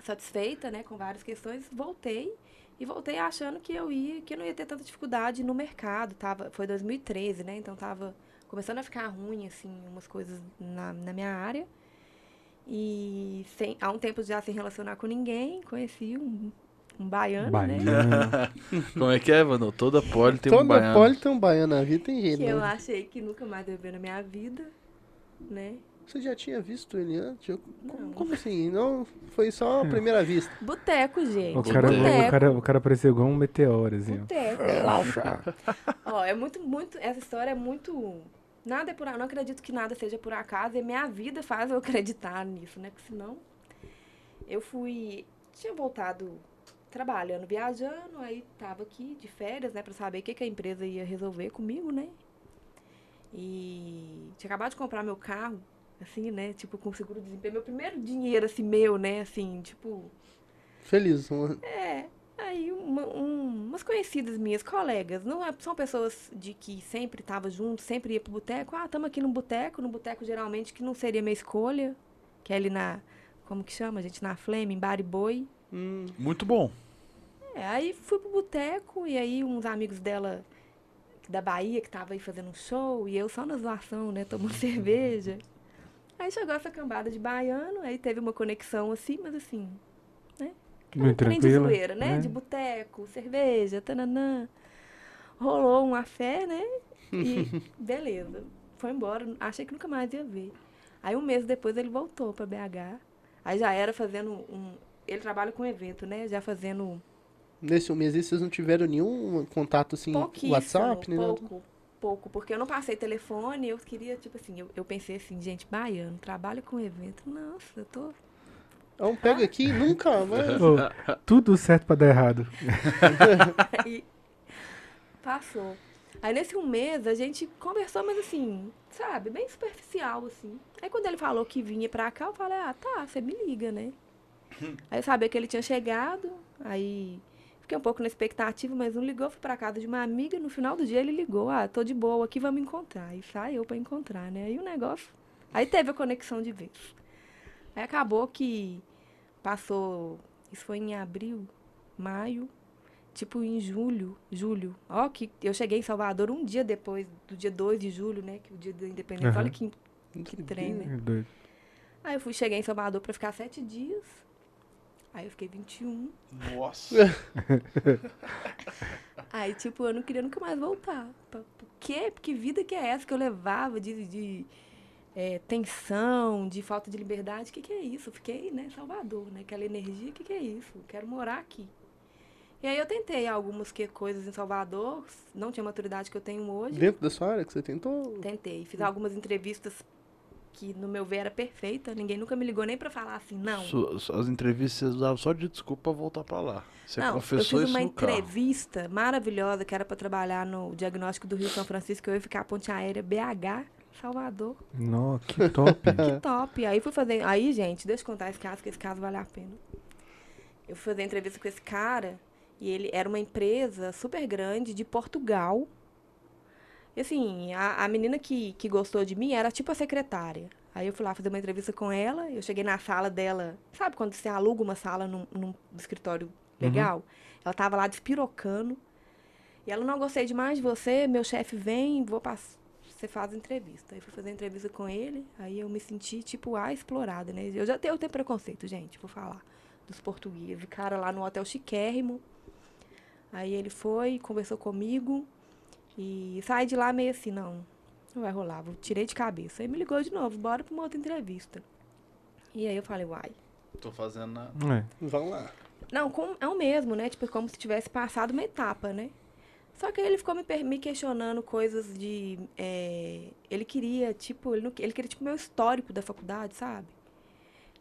satisfeita, né? Com várias questões. Voltei. E voltei achando que eu ia, que eu não ia ter tanta dificuldade no mercado. Tava, foi 2013, né? Então tava começando a ficar ruim, assim, umas coisas na, na minha área. E sem, há um tempo já sem relacionar com ninguém, conheci um, um baiano, né? Baiano. [LAUGHS] Como é que é, mano? Toda poli tem um Toda baiano. poli tem um baiano na vida, tem jeito, que eu né? achei que nunca mais ia ver na minha vida, né? Você já tinha visto ele antes? Eu-. Como, como assim? Não, foi só a primeira vista. [LAUGHS] Boteco, gente. O cara, Boteco. o, cara, o cara pareceu igual um meteoro, assim. Boteco. Ó, é muito, muito. Essa história é muito. Nada é por. Não acredito que nada seja por acaso. E minha vida faz eu [LAUGHS] acreditar nisso, né? Porque senão. Eu fui. Tinha voltado trabalhando, viajando, aí tava aqui de férias, né? Pra saber o que, que a empresa ia resolver comigo, né? E tinha acabado de comprar meu carro, assim, né? Tipo, com seguro de desempenho. Meu primeiro dinheiro, assim, meu, né? Assim, tipo. Feliz. um- É, aí uma- um- umas conhecidas minhas, colegas, não é- são pessoas de que sempre estavam juntos, sempre ia pro boteco. Ah, estamos aqui no boteco, no boteco geralmente que não seria minha escolha, que é ali na, como que chama, gente, na Flame, em Bariboi. Hum, Muito bom. É, aí fui pro boteco e aí uns amigos dela da Bahia que tava aí fazendo um show e eu só na zoação, né, tomando [LAUGHS] cerveja. Aí chegou essa cambada de baiano, aí teve uma conexão assim, mas assim, Muito trem de zoeira, né? né? De boteco, cerveja, tananã. Rolou uma fé, né? E [LAUGHS] beleza. Foi embora. Achei que nunca mais ia ver. Aí um mês depois ele voltou pra BH. Aí já era fazendo um. Ele trabalha com evento, né? Já fazendo nesse um mês aí vocês não tiveram nenhum contato assim. WhatsApp, né? pouco, pouco. Porque eu não passei telefone, eu queria, tipo assim, eu, eu pensei assim, gente, baiano, trabalha com evento. Nossa, eu tô. Então pega aqui, nunca mais. Ô, tudo certo pra dar errado. Aí [LAUGHS] passou. Aí nesse um mês a gente conversou, mas assim, sabe, bem superficial, assim. Aí quando ele falou que vinha pra cá, eu falei, ah, tá, você me liga, né? [LAUGHS] aí eu sabia que ele tinha chegado, aí fiquei um pouco na expectativa, mas não ligou, fui pra casa de uma amiga, no final do dia ele ligou, ah, tô de boa aqui, vamos encontrar. Aí saiu pra encontrar, né? Aí o negócio. Aí teve a conexão de vez. Aí acabou que passou. Isso foi em abril, maio, tipo em julho, julho. Ó, que eu cheguei em Salvador um dia depois do dia 2 de julho, né? Que é o dia da independência. Aham. Olha que, que trem, né? Doido. Aí eu fui, cheguei em Salvador pra ficar sete dias. Aí eu fiquei 21. Nossa. [LAUGHS] Aí, tipo, eu não queria nunca mais voltar. Por quê? Porque vida que é essa que eu levava de, de é, tensão, de falta de liberdade? O que, que é isso? Eu fiquei, né, Salvador, né? Aquela energia, o que, que é isso? Eu quero morar aqui. E aí eu tentei algumas que, coisas em Salvador, não tinha a maturidade que eu tenho hoje. Dentro da sua área que você tentou. Tentei. Fiz algumas entrevistas que, no meu ver, era perfeita. Ninguém nunca me ligou nem pra falar assim, não. Su- As entrevistas você usavam só de desculpa pra voltar pra lá. Você Não, eu confessou fiz isso uma no carro. entrevista maravilhosa que era pra trabalhar no diagnóstico do Rio São Francisco. Eu ia ficar a ponte aérea BH, Salvador. Nó, que top. [LAUGHS] Que top. Aí fui fazer. Aí, gente, deixa eu contar esse caso, que esse caso vale a pena. Eu fui fazer entrevista com esse cara e ele era uma empresa super grande de Portugal. E assim, a, a menina que, que gostou de mim era tipo a secretária. Aí eu fui lá fazer uma entrevista com ela, eu cheguei na sala dela. Sabe quando você aluga uma sala num, num escritório legal? Ela tava lá despirocando. E ela, não gostei demais de você, meu chefe vem, vou pass- você faz a entrevista. Aí fui fazer a entrevista com ele, aí eu me senti, tipo, a explorada, né? Eu já tenho, eu tenho preconceito, gente, vou falar. dos portugueses. Cara lá no hotel chiquérrimo. Aí ele foi, conversou comigo e saí de lá meio assim, não, não vai rolar, vou, tirei de cabeça. Aí me ligou de novo, bora pra uma outra entrevista. E aí eu falei, uai. Tô fazendo na... É. Vamos lá. Não, com- é o mesmo, né? Tipo, como se tivesse passado uma etapa, né? Só que aí ele ficou me, me questionando coisas de. é, ele queria, tipo, ele, não, ele queria, tipo, meu histórico da faculdade, sabe?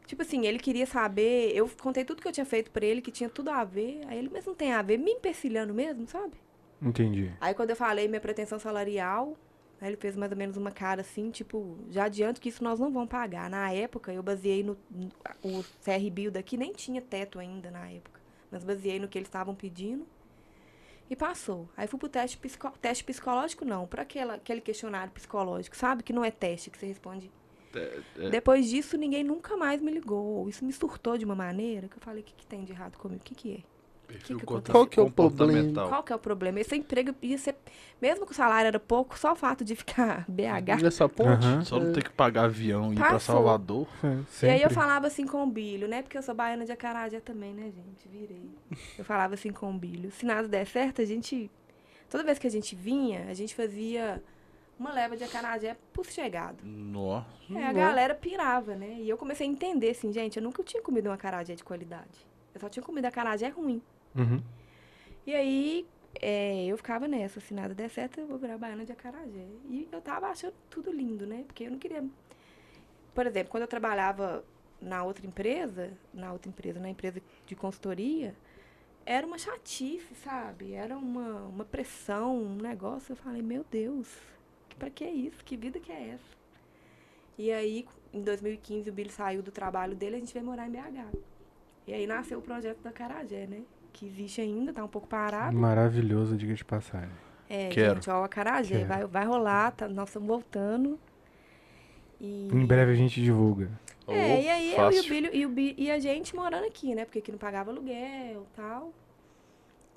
Tipo assim, ele queria saber. Eu contei tudo que eu tinha feito pra ele, que tinha tudo a ver. Aí ele, mas não tem a ver, me empecilhando mesmo, sabe? Entendi. Aí quando eu falei minha pretensão salarial, aí ele fez mais ou menos uma cara assim, tipo, já adianto que isso nós não vamos pagar. Na época, eu baseei no. no- O CR Bio daqui nem tinha teto ainda na época. Mas baseei no que eles estavam pedindo. E passou. Aí fui pro teste, psico, teste psicológico, não. Pra aquela, aquele questionário psicológico, sabe? Que não é teste, que você responde. É, é, Depois disso, ninguém nunca mais me ligou. Isso me surtou de uma maneira que eu falei, o que, que tem de errado comigo? O que, que é? Perfil que que Qual que é o comportamental. Qual que é o problema? Esse emprego ia ser. Mesmo que o salário era pouco, só o fato de ficar [LAUGHS] BH. Nessa ponte? Aham. Só não ter que pagar avião e ir pra. Salvador. E aí eu falava assim com o Bilho, né? Porque eu sou baiana de Acarajé também, né, gente? Virei. Eu falava assim com o Bilho. Se nada der certo, a gente. Toda vez que a gente vinha, a gente fazia uma leva de Acarajé por chegado. Nossa. É, a galera pirava, né? E eu comecei a entender, assim, gente, eu nunca tinha comido um acarajé de qualidade. Eu só tinha comido acarajé ruim. Uhum. E aí, é, eu ficava nessa, se nada der certo, eu vou virar baiana de acarajé. E eu tava achando tudo lindo, né? Porque eu não queria... Por exemplo, quando eu trabalhava na outra empresa, na outra empresa, na empresa de consultoria, era uma chatice, sabe? Era uma, uma pressão, um negócio. Eu falei, meu Deus, pra que isso? Que vida que é essa? E aí, em 2015, o Billy saiu do trabalho dele, a gente veio morar em BH. E aí nasceu o projeto da Carajé, né? Que existe ainda, tá um pouco parado. Maravilhoso, diga de passagem. É, Quero. gente, ó, o Acarajé. Quero. Vai, vai rolar, tá, nós estamos voltando. E... Em breve a gente divulga. É, Ô, e aí eu e o fácil. Bilho e, o Bi- e a gente morando aqui, né? Porque aqui não pagava aluguel e tal.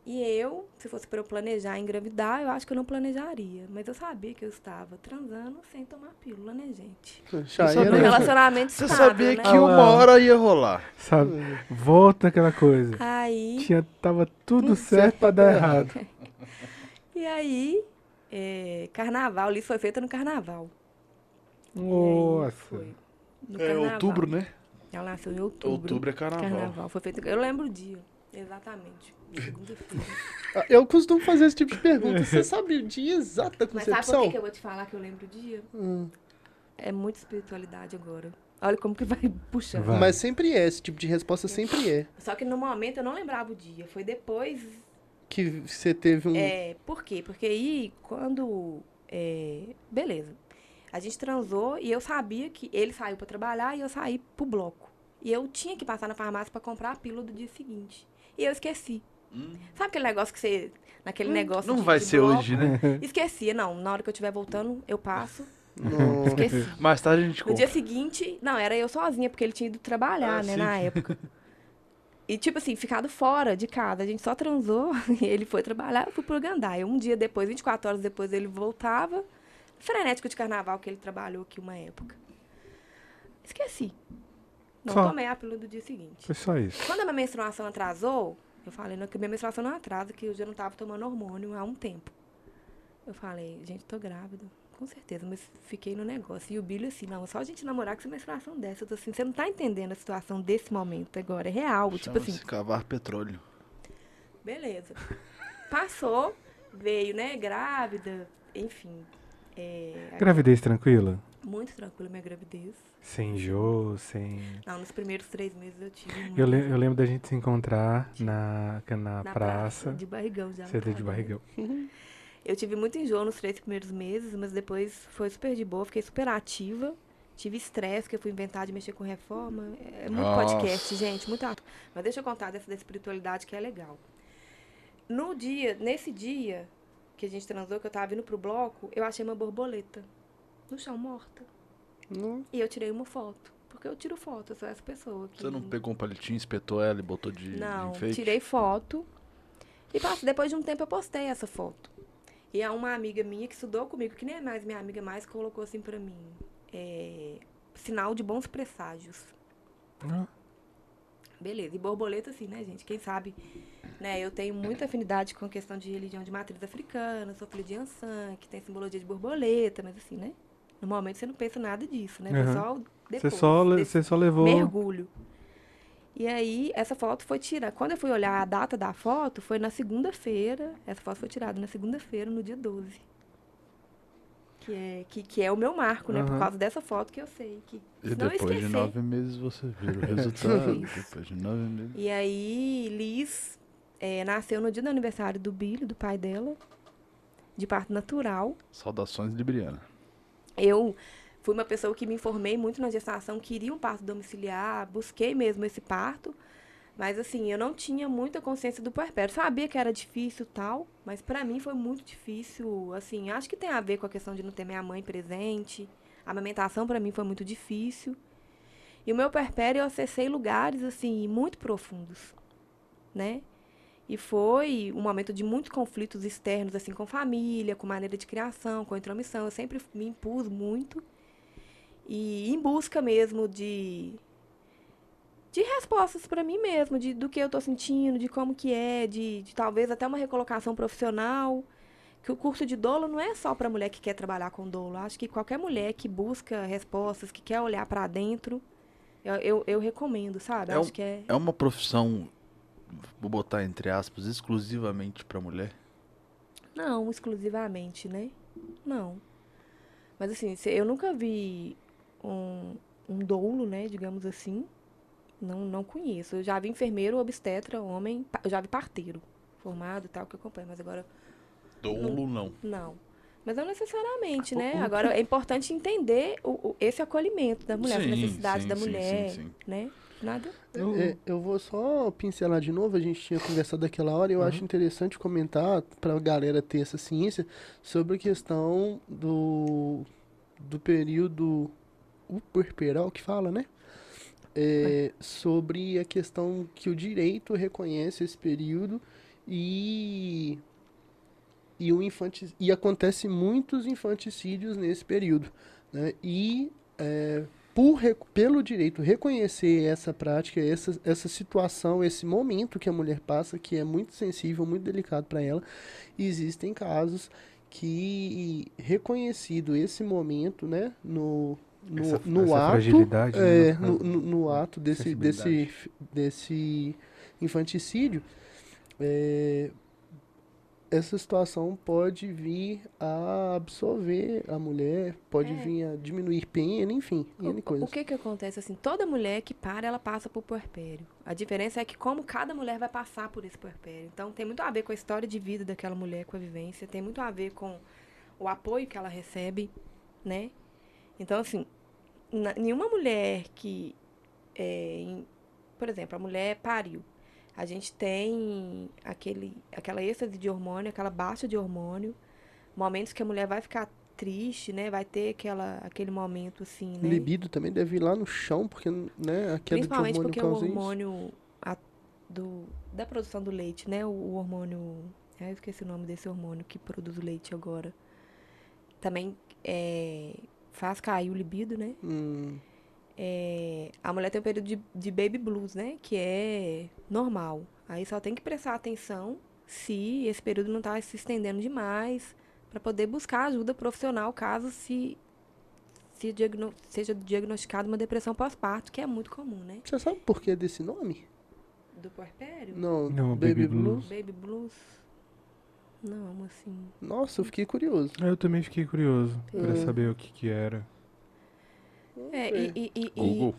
E eu, se fosse para eu planejar engravidar, eu acho que eu não planejaria. Mas eu sabia que eu estava transando sem tomar pílula, né, gente? Já Você Um era. relacionamento Você estável, sabia né? que Ah uma lá. hora ia rolar. Sabe? Volta aquela coisa. Aí, Tinha, tava tudo, Tudo certo pra dar errado. [LAUGHS] e aí, é, carnaval, isso foi feito no carnaval. Nossa. foi no É carnaval. outubro, né? Ela nasceu em outubro. Outubro é carnaval. Carnaval. Foi feito. Eu lembro o dia. Exatamente. [LAUGHS] Eu costumo fazer esse tipo de pergunta. Você sabe o dia exato da Mas sabe por concepção? que, que eu vou te falar que eu lembro o dia? Hum. É muita espiritualidade agora. Olha como que vai [LAUGHS] puxando. Vai. Mas sempre é, esse tipo de resposta sempre é. Só que no momento eu não lembrava o dia. Foi depois. Que você teve um. É, por quê? Porque aí, quando. é, beleza. A gente transou e eu sabia que ele saiu pra trabalhar e eu saí pro bloco. E eu tinha que passar na farmácia pra comprar a pílula do dia seguinte. E eu esqueci. Sabe aquele negócio que você. Naquele negócio. Hum. Não de- vai de ser bloco? hoje, né? [LAUGHS] Esquecia, não. Na hora que eu estiver voltando, eu passo. no- Esqueci. Mais tarde a gente No compra. dia seguinte, não, era eu sozinha, porque ele tinha ido trabalhar, Ah, né, sim. na época. E, tipo assim, ficado fora de casa. A gente só transou [LAUGHS] e ele foi trabalhar, eu fui pro Gandaia. Um dia depois, 24 horas depois, ele voltava. Frenético de carnaval que ele trabalhou aqui uma época. Esqueci. Não Só. tomei a pílula do dia seguinte. Foi só isso. Quando a minha menstruação atrasou, eu falei, não, que minha menstruação não atrasa, que eu já não tava tomando hormônio há um tempo. Eu falei, gente, tô grávida. Com certeza, mas fiquei no negócio. E o Billy assim, não, só a gente namorar com essa menstruação dessa. Eu tô assim, você não tá entendendo a situação desse momento agora. É real. Tipo assim, cavar petróleo. beleza. Passou, veio, né, grávida, enfim. É, Gravidez tranquila? muito tranquila minha gravidez. Sem enjoo, sem. Não, nos primeiros três meses eu tive. Eu, uma- le- eu lembro da gente se encontrar na, na, na praça. De barrigão já. Você de trabalho. barrigão. [LAUGHS] Eu tive muito enjoo nos três primeiros meses, mas depois foi super de boa, fiquei super ativa. Tive estresse, que eu fui inventar de mexer com reforma. É muito Nossa. podcast, gente, muito ato. Mas deixa eu contar dessa da espiritualidade que é legal. No dia, nesse dia que a gente transou, que eu tava vindo pro bloco, eu achei uma borboleta no chão morta. E eu tirei uma foto. Porque eu tiro foto, eu sou essa pessoa. Que Você não pegou um palitinho, espetou ela e botou de, de não, tirei foto. E passo, depois de um tempo eu postei essa foto. E há uma amiga minha que estudou comigo, que nem é mais minha amiga mais, colocou assim pra mim. é, sinal de bons presságios. Ah, Beleza. E borboleta, assim, né, gente? Quem sabe, né? Eu tenho muita afinidade com a questão de religião de matriz africana, sou filha de Ansan, que tem simbologia de borboleta, mas assim, né? Normalmente você não pensa nada disso, né? Foi só depois. Você só, você só levou. mergulho. E aí, essa foto foi tirada. Quando eu fui olhar a data da foto, foi na segunda-feira. Essa foto foi tirada na segunda-feira, no dia 12. Que é, que, que é o meu marco, né? Por Aham. causa dessa foto que eu sei. Que, E depois de nove meses você vira o [LAUGHS] resultado. Depois de nove meses. E aí, Liz eh, nasceu no dia do aniversário do Billy, do pai dela, de parto natural. Saudações libriana. Eu fui uma pessoa que me informei muito na gestação, queria um parto domiciliar, busquei mesmo esse parto, mas assim, eu não tinha muita consciência do puerpério. Sabia que era difícil tal, mas pra mim foi muito difícil, assim, acho que tem a ver com a questão de não ter minha mãe presente. A amamentação pra mim foi muito difícil. E o meu puerpério eu acessei lugares assim muito profundos, né? E foi um momento de muitos conflitos externos, assim, com família, com maneira de criação, com intromissão. Eu sempre me impus muito. E em busca mesmo de de respostas para mim mesmo, de, do que eu tô sentindo, de como que é, de, de talvez até uma recolocação profissional. Que o curso de dolo não é só para mulher que quer trabalhar com dolo. Acho que qualquer mulher que busca respostas, que quer olhar para dentro, eu, eu, eu recomendo, sabe? É Acho que é. É uma profissão, vou botar entre aspas, exclusivamente pra mulher? Não, exclusivamente, né? Não. Mas assim, se- eu nunca vi um, um doulo, né, digamos assim. Não, não conheço. Eu já vi enfermeiro, obstetra, homem, eu já vi parteiro formado e tal, que eu acompanho, mas agora Dolo não. não. Mas não necessariamente, né? o Agora é importante entender o, o- esse acolhimento da mulher, Sim, as necessidades sim, da sim, sim, mulher, sim. né? Nada. Eu- É, eu vou só pincelar de novo, a gente tinha conversado daquela hora, e eu acho interessante comentar para a galera ter essa ciência sobre a questão do, do período o puerperal que fala, né? É, sobre a questão que o direito reconhece esse período e e o infanti e acontece muitos infanticídios nesse período, né? E é, por, pelo direito reconhecer essa prática, essa, essa situação, esse momento que a mulher passa, que é muito sensível, muito delicado para ela, existem casos que, reconhecido esse momento, né, no, no, Essa- no essa ato, fragilidade, né, é, no no, no, ato desse, desse, desse infanticídio, é, essa situação pode vir a absolver a mulher, pode É. vir a diminuir pena, enfim, N O, coisas. o que que acontece assim? Toda mulher que para, ela passa por puerpério. A diferença é que como cada mulher vai passar por esse puerpério. Então tem muito a ver com a história de vida daquela mulher, com a vivência, tem muito a ver com o apoio que ela recebe, né? Então assim, nenhuma mulher que é, em- por exemplo, a mulher pariu. A gente tem aquele, aquela êxtase de hormônio, aquela baixa de hormônio, momentos que a mulher vai ficar triste, né? Vai ter aquela, aquele momento assim, O né? libido também deve ir lá no chão, porque né, a queda de Principalmente hormônio porque o causa isso. hormônio a- do, da produção do leite, né? O, o hormônio. ah, Eu esqueci o nome desse hormônio que produz o leite agora. Também é, faz cair o libido, né? Hum, É, a mulher tem um período de, de baby blues, né? Que é normal. Aí só tem que prestar atenção se esse período não está se estendendo demais para poder buscar ajuda profissional caso se, se diagno- seja diagnosticada uma depressão pós-parto, que é muito comum, né? Você sabe por que desse nome? Do puerpério? Não, Não, Baby, Baby Blues. Blues. Baby blues? Não, assim. Nossa, eu fiquei curioso. Eu também fiquei curioso pra É. saber o que que era. É, e. e, e- e- Google.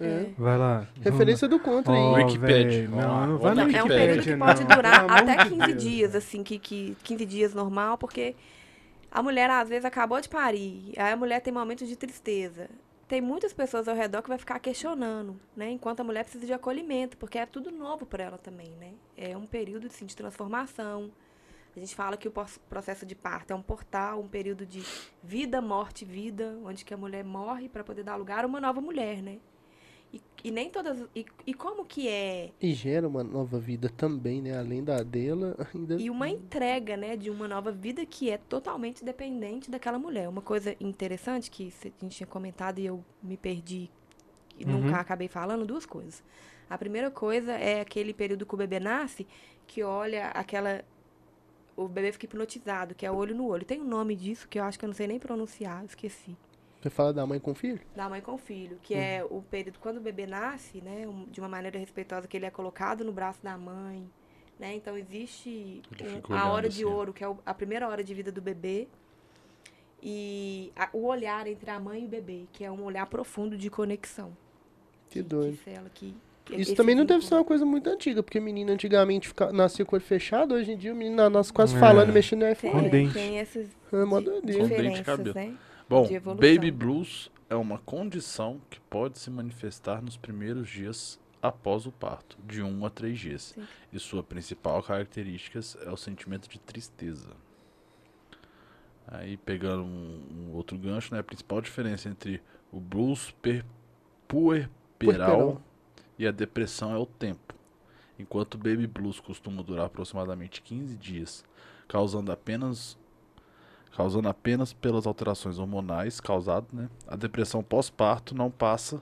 É. Vai lá. Referência do contra aí. Véi, Vamos lá, Não, não vai Não, é um período que pode não. durar amor até de 15 Deus. dias, assim, que, que 15 dias normal, porque a mulher às vezes acabou de parir, aí a mulher tem momentos de tristeza. Tem muitas pessoas ao redor que vai ficar questionando, né? Enquanto a mulher precisa de acolhimento, porque é tudo novo para ela também, né? É um período assim, de transformação. A gente fala que o processo de parto é um portal, um período de vida, morte, vida, onde que a mulher morre para poder dar lugar a uma nova mulher, né? E, e nem todas. E, e como que é E gera uma nova vida também, né? Além da dela, [LAUGHS] ainda. E uma entrega, né, de uma nova vida que é totalmente dependente daquela mulher. Uma coisa interessante que a gente tinha comentado e eu me perdi e Uhum. nunca acabei falando, duas coisas. A primeira coisa é aquele período que o bebê nasce, que olha aquela. O bebê fica hipnotizado, que é olho no olho. Tem um nome disso que eu acho que eu não sei nem pronunciar, esqueci. Você fala da mãe com o filho? Da mãe com o filho, que é o período quando o bebê nasce, né, um- de uma maneira respeitosa, que ele é colocado no braço da mãe, né? Então existe um- a hora de assim, ó. ouro, que é o- a primeira hora de vida do bebê, e a- o olhar entre a mãe e o bebê, que é um olhar profundo de conexão. Que doido. Que ela que, que Isso também não deve ser uma coisa muito antiga, porque menina antigamente fica, nascia com o olho fechado, hoje em dia o menino nasce quase É. falando, mexendo no Tem, iPhone. Com dente. tem essas É e diferenças, cabelo. né? Bom, de baby blues é uma condição que pode se manifestar nos primeiros dias após o parto, de 1 a 3 dias. Sim. E sua principal característica é o sentimento de tristeza. Aí pegando um, um outro gancho, né, a principal diferença entre o blues per- puerperal Puerperal. E a depressão é o tempo. Enquanto baby blues costuma durar aproximadamente 15 dias, causando apenas causando apenas pelas alterações hormonais causadas, né? A depressão pós-parto não passa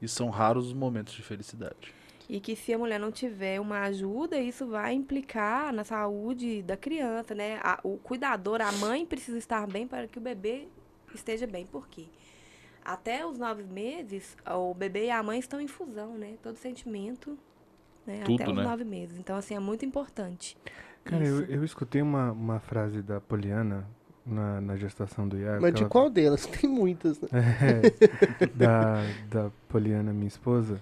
e são raros os momentos de felicidade. E que se a mulher não tiver uma ajuda, isso vai implicar na saúde da criança, né? A- o cuidador, a mãe precisa estar bem para que o bebê esteja bem. Por quê? Até os nove meses, o bebê e a mãe estão em fusão, né? Todo sentimento, né? Tudo, Até os né? nove meses. Então, assim, é muito importante. Cara, eu, eu escutei uma, uma frase da Poliana na, na gestação do Iago. Mas que de ela- qual delas? [LAUGHS] Tem muitas, né? É, [LAUGHS] da, da Poliana, minha esposa,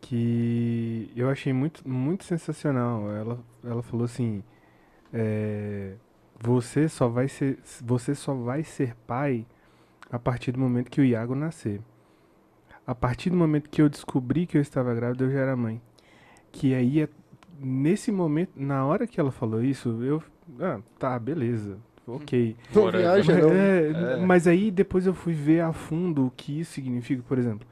que eu achei muito, muito sensacional. Ela, ela falou assim: é, você só vai ser você só vai ser pai a partir do momento que o Iago nascer. A partir do momento que eu descobri que eu estava grávida, eu já era mãe. Que aí, é- nesse momento, na hora que ela falou isso, eu. Ah, tá, beleza. Ok. Não viaja, não. é, É. mas aí depois eu fui ver a fundo o que isso significa. Por exemplo,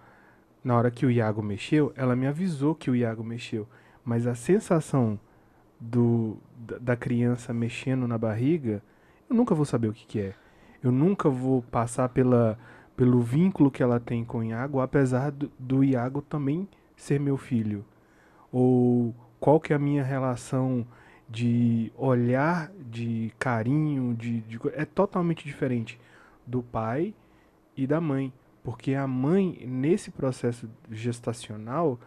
na hora que o Iago mexeu, ela me avisou que o Iago mexeu. Mas a sensação do, da, da criança mexendo na barriga, eu nunca vou saber o que, que é. Eu nunca vou passar pela, pelo vínculo que ela tem com o Iago, apesar do, do Iago também ser meu filho. Ou qual que é a minha relação de olhar, de carinho, de, de é totalmente diferente do pai e da mãe, porque a mãe nesse processo gestacional,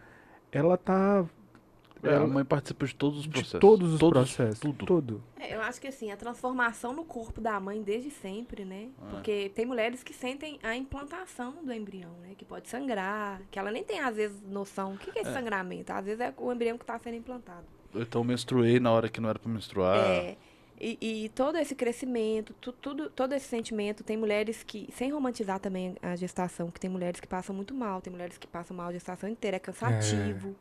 ela tá É, a ela- mãe participa de todos os de processos. todos os processos, Tudo. todo. É, eu acho que assim, a transformação no corpo da mãe desde sempre, né? Ah. Porque tem mulheres que sentem a implantação do embrião, né? Que pode sangrar, que ela nem tem, às vezes, noção. O que que é esse sangramento? Às vezes é o embrião que está sendo implantado. Então menstruei na hora que não era pra menstruar. É, e, e todo esse crescimento, tu- tudo, todo esse sentimento, tem mulheres que, sem romantizar também a gestação, que tem mulheres que passam muito mal, tem mulheres que passam mal a gestação inteira, é cansativo.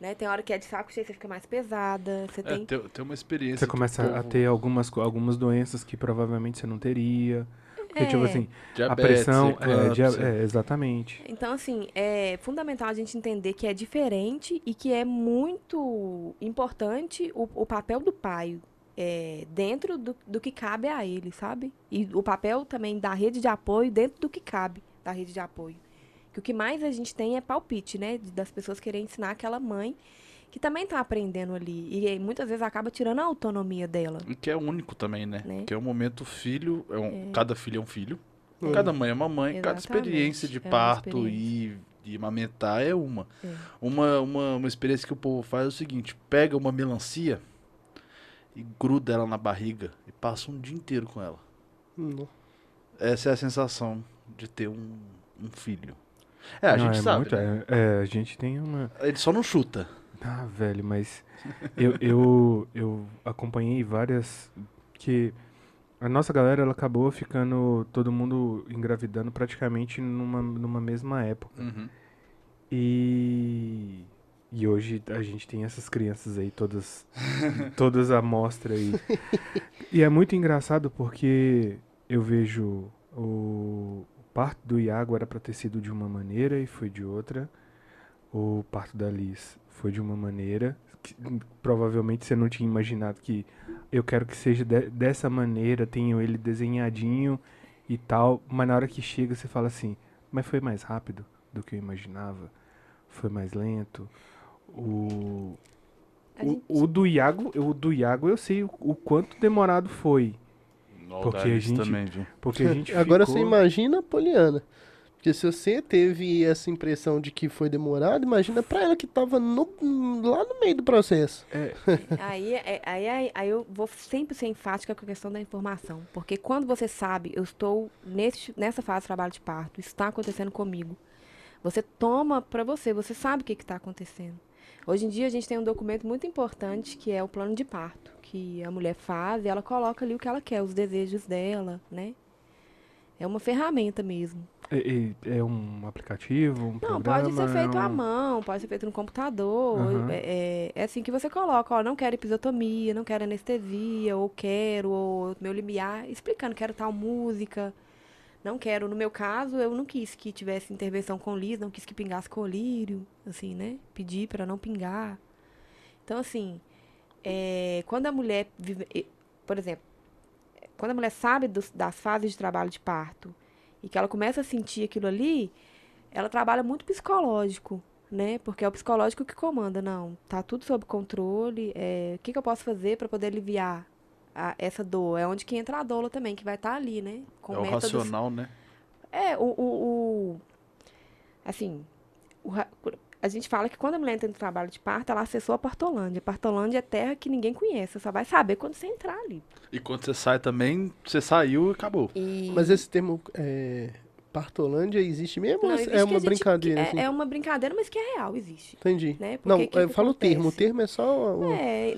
Né? Tem hora que é de saco cheio, você fica mais pesada. Você É, tem tem, tem uma experiência. Você começa o a povo- ter algumas, algumas doenças que provavelmente você não teria. Porque, tipo É. assim, a diabetes, pressão. É, eclâmpsia. é, exatamente. Então, assim, é fundamental a gente entender que é diferente e que é muito importante o, o papel do pai é, dentro do, do que cabe a ele, sabe? E o papel também da rede de apoio dentro do que cabe da rede de apoio. Que o que mais a gente tem é palpite, né? Das pessoas querem ensinar aquela mãe que também tá aprendendo ali. E muitas vezes acaba tirando a autonomia dela. E que é único também, né? Né? Que é o momento filho, é um- cada filho é um filho, Hum. cada mãe é uma mãe, cada Exatamente, experiência de é parto e de amamentar é uma. É. uma. Uma uma experiência que o povo faz é o seguinte, pega uma melancia e gruda ela na barriga e passa um dia inteiro com ela. Hum, Essa é a sensação de ter um, um filho. É, a Não, gente é sabe, muito- né? é, é, a gente tem uma. Ele só não chuta. Ah, velho, mas eu, eu, eu acompanhei várias que a nossa galera ela acabou ficando todo mundo engravidando praticamente numa, numa mesma época. Uhum. E e hoje a gente tem essas crianças aí todas [LAUGHS] todas à mostra aí. E é muito engraçado porque eu vejo o, o parto do Iago era para ter sido de uma maneira e foi de outra. O parto da Liz foi de uma maneira que provavelmente você não tinha imaginado que eu quero que seja de- dessa maneira, tenho ele desenhadinho e tal, mas na hora que chega você fala assim, mas foi mais rápido do que eu imaginava, foi mais lento, O, o, gente- o do Iago, o do Iago eu sei o, o quanto demorado foi. No Porque a gente- também, viu? Porque a [LAUGHS] gente Agora ficou... você imagina a Poliana. Porque se você teve essa impressão de que foi demorado, imagina pra ela que tava no- lá no meio do processo. [LAUGHS] Aí, é- aí, aí, aí eu vou sempre ser enfática com a questão da informação. Porque quando você sabe, eu estou nesse, nessa fase de trabalho de parto, está acontecendo comigo. Você toma pra você, você sabe o que está acontecendo. Hoje em dia a gente tem um documento muito importante que é o plano de parto, que a mulher faz e ela coloca ali o que ela quer, os desejos dela, né? É uma ferramenta mesmo. É, é- um aplicativo, um Não, programa? pode ser feito é à um- mão, pode ser feito no computador. É, é- é assim que você coloca, ó, não quero episiotomia, não quero anestesia, ou quero, ou meu limiar, explicando, quero tal música. Não quero, no meu caso, eu não quis que tivesse intervenção com lis, não quis que pingasse colírio, assim, né? Pedi para não pingar. Então, assim, é, quando a mulher vive, por exemplo, quando a mulher sabe dos- das fases de trabalho de parto e que ela começa a sentir aquilo ali, ela trabalha muito psicológico, né? Porque é o psicológico que comanda, não. Tá tudo sob controle. é, o que, que eu posso fazer para poder aliviar a- essa dor? É onde que entra a doula também, que vai estar ali, né? Com É o métodos- racional, né? é, o, o, o- assim, o ra- a gente fala que quando a mulher entra no trabalho de parto, ela acessou a Partolândia. A Partolândia é terra que ninguém conhece, você só vai saber quando você entrar ali. E quando você sai também, você saiu e acabou. E Mas esse termo é, Partolândia existe mesmo? Não, ou existe é que uma gente- brincadeira? é, assim? é uma brincadeira, mas que é real, existe. Entendi. Né? Não, que que eu falo o termo. O termo é só. o- É,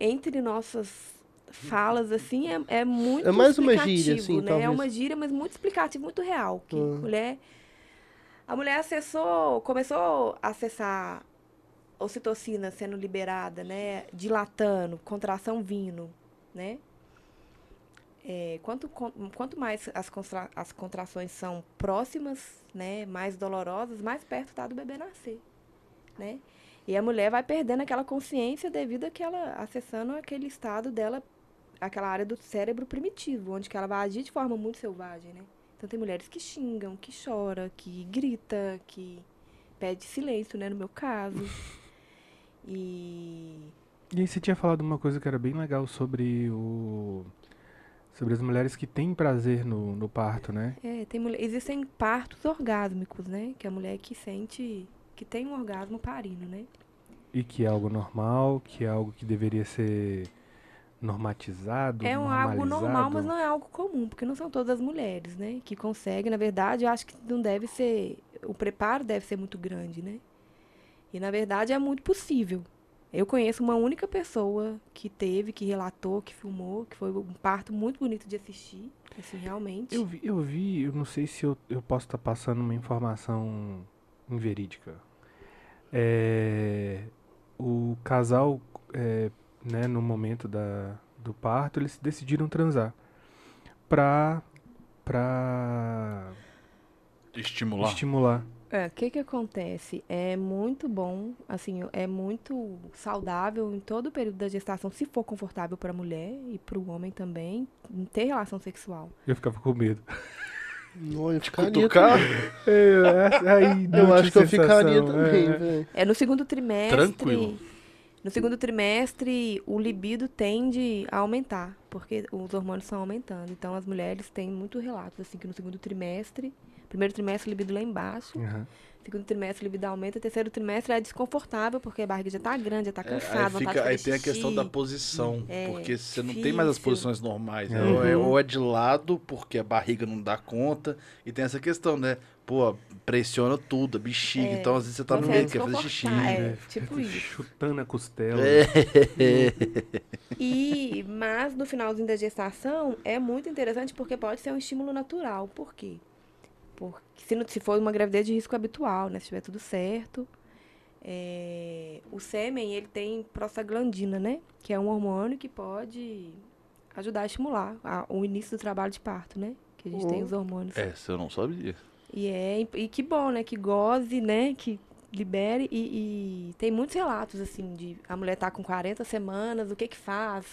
entre nossas falas, assim, é, é muito É mais uma gíria, assim, né? É uma gíria, mas muito explicativo, muito real. Que Hum. mulher... A mulher acessou, começou a acessar ocitocina sendo liberada, né? Dilatando, contração vindo, né? É, quanto, quanto mais as, constra- as contrações são próximas, né, mais dolorosas, mais perto está do bebê nascer, né? E a mulher vai perdendo aquela consciência devido a que ela acessando aquele estado dela, aquela área do cérebro primitivo, onde que ela vai agir de forma muito selvagem, né? Então tem mulheres que xingam, que chora, que grita, que pede silêncio, né, no meu caso. [LAUGHS] E E aí você tinha falado uma coisa que era bem legal sobre o... Sobre as mulheres que têm prazer no, no parto, né? É, tem mulher, existem partos orgásmicos, né? Que é a mulher que sente que tem um orgasmo parindo, né? E que é algo normal, que é algo que deveria ser normatizado, É um algo normal, mas não é algo comum, porque não são todas as mulheres, né? Que conseguem, na verdade, eu acho que não deve ser, o preparo deve ser muito grande, né? E na verdade é muito possível. Eu conheço uma única pessoa que teve, que relatou, que filmou, que foi um parto muito bonito de assistir, assim, realmente. Eu vi, eu vi, eu não sei se eu, eu posso estar passando uma informação inverídica. É, o casal, é, né, no momento da, do parto, eles decidiram transar pra, pra Estimular. estimular. É, o que que acontece? É muito bom, assim, é muito saudável em todo o período da gestação, se for confortável para a mulher e para o homem também, ter relação sexual. Eu ficava com medo. Não, eu Te ficaria cutucar? É, aí Eu acho que eu ficaria é, também, é. velho. É no segundo trimestre. Tranquilo. No segundo trimestre, o libido tende a aumentar, porque os hormônios estão aumentando. Então, as mulheres têm muito relatos, assim, que no segundo trimestre, primeiro trimestre, libido lá embaixo, Aham. segundo trimestre, libido aumenta, terceiro trimestre é desconfortável, porque a barriga já tá grande, já tá É, cansada, aí, vontade fica- aí tem a questão da posição, É, porque você não tem mais as posições normais. né? Uhum. Ou, é, ou é de lado, porque a barriga não dá conta, e tem essa questão, né? Pô, pressiona tudo, a bexiga, É, então às vezes você tá no meio, quer fazer xixi. né? É, tipo isso. Chutando a costela. [LAUGHS] E, mas no finalzinho da gestação é muito interessante porque pode ser um estímulo natural. Por quê? Porque se, não- se for uma gravidez de risco habitual, né? Se tiver tudo certo. é, o sêmen, ele tem prostaglandina, né? Que é um hormônio que pode ajudar a estimular a- o início do trabalho de parto, né? Que a gente tem Oh. os hormônios. Essa eu não sabia. E é e que bom, né? Que goze, né? Que libere e, e tem muitos relatos assim de a mulher tá com 40 semanas, o que que faz?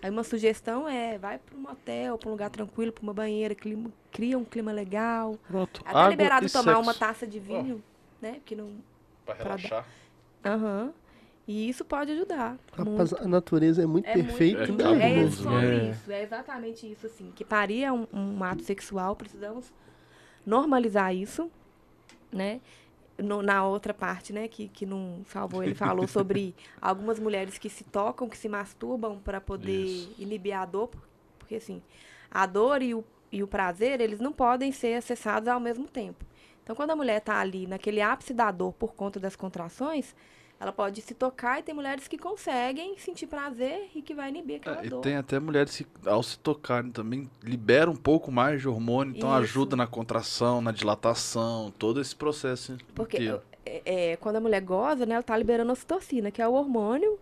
Aí uma sugestão é vai para um motel, para um lugar tranquilo, para uma banheira, clima- cria um clima legal. Pronto. Até Água liberado e tomar sexo. uma taça de vinho, né? Porque não dar- relaxar. Aham. E isso pode ajudar. Rapaz, muito. a natureza é muito É perfeita, muito, né? é cabuloso, sobre né? isso, é exatamente isso, assim. Que parir é um, um ato sexual, precisamos normalizar isso, né? No- na outra parte, né, que, que não salvou, ele falou [LAUGHS] sobre algumas mulheres que se tocam, que se masturbam para poder Isso. inibir a dor, por- porque assim, a dor e o, e o prazer, eles não podem ser acessados ao mesmo tempo. Então, quando a mulher está ali naquele ápice da dor por conta das contrações, ela pode se tocar e tem mulheres que conseguem sentir prazer e que vai inibir aquela É, e dor. tem até mulheres que, ao se tocarem também, liberam um pouco mais de hormônio, então Isso. ajuda na contração, na dilatação, todo esse processo. Porque é, é, quando a mulher goza, né, ela tá liberando ocitocina, que é o hormônio,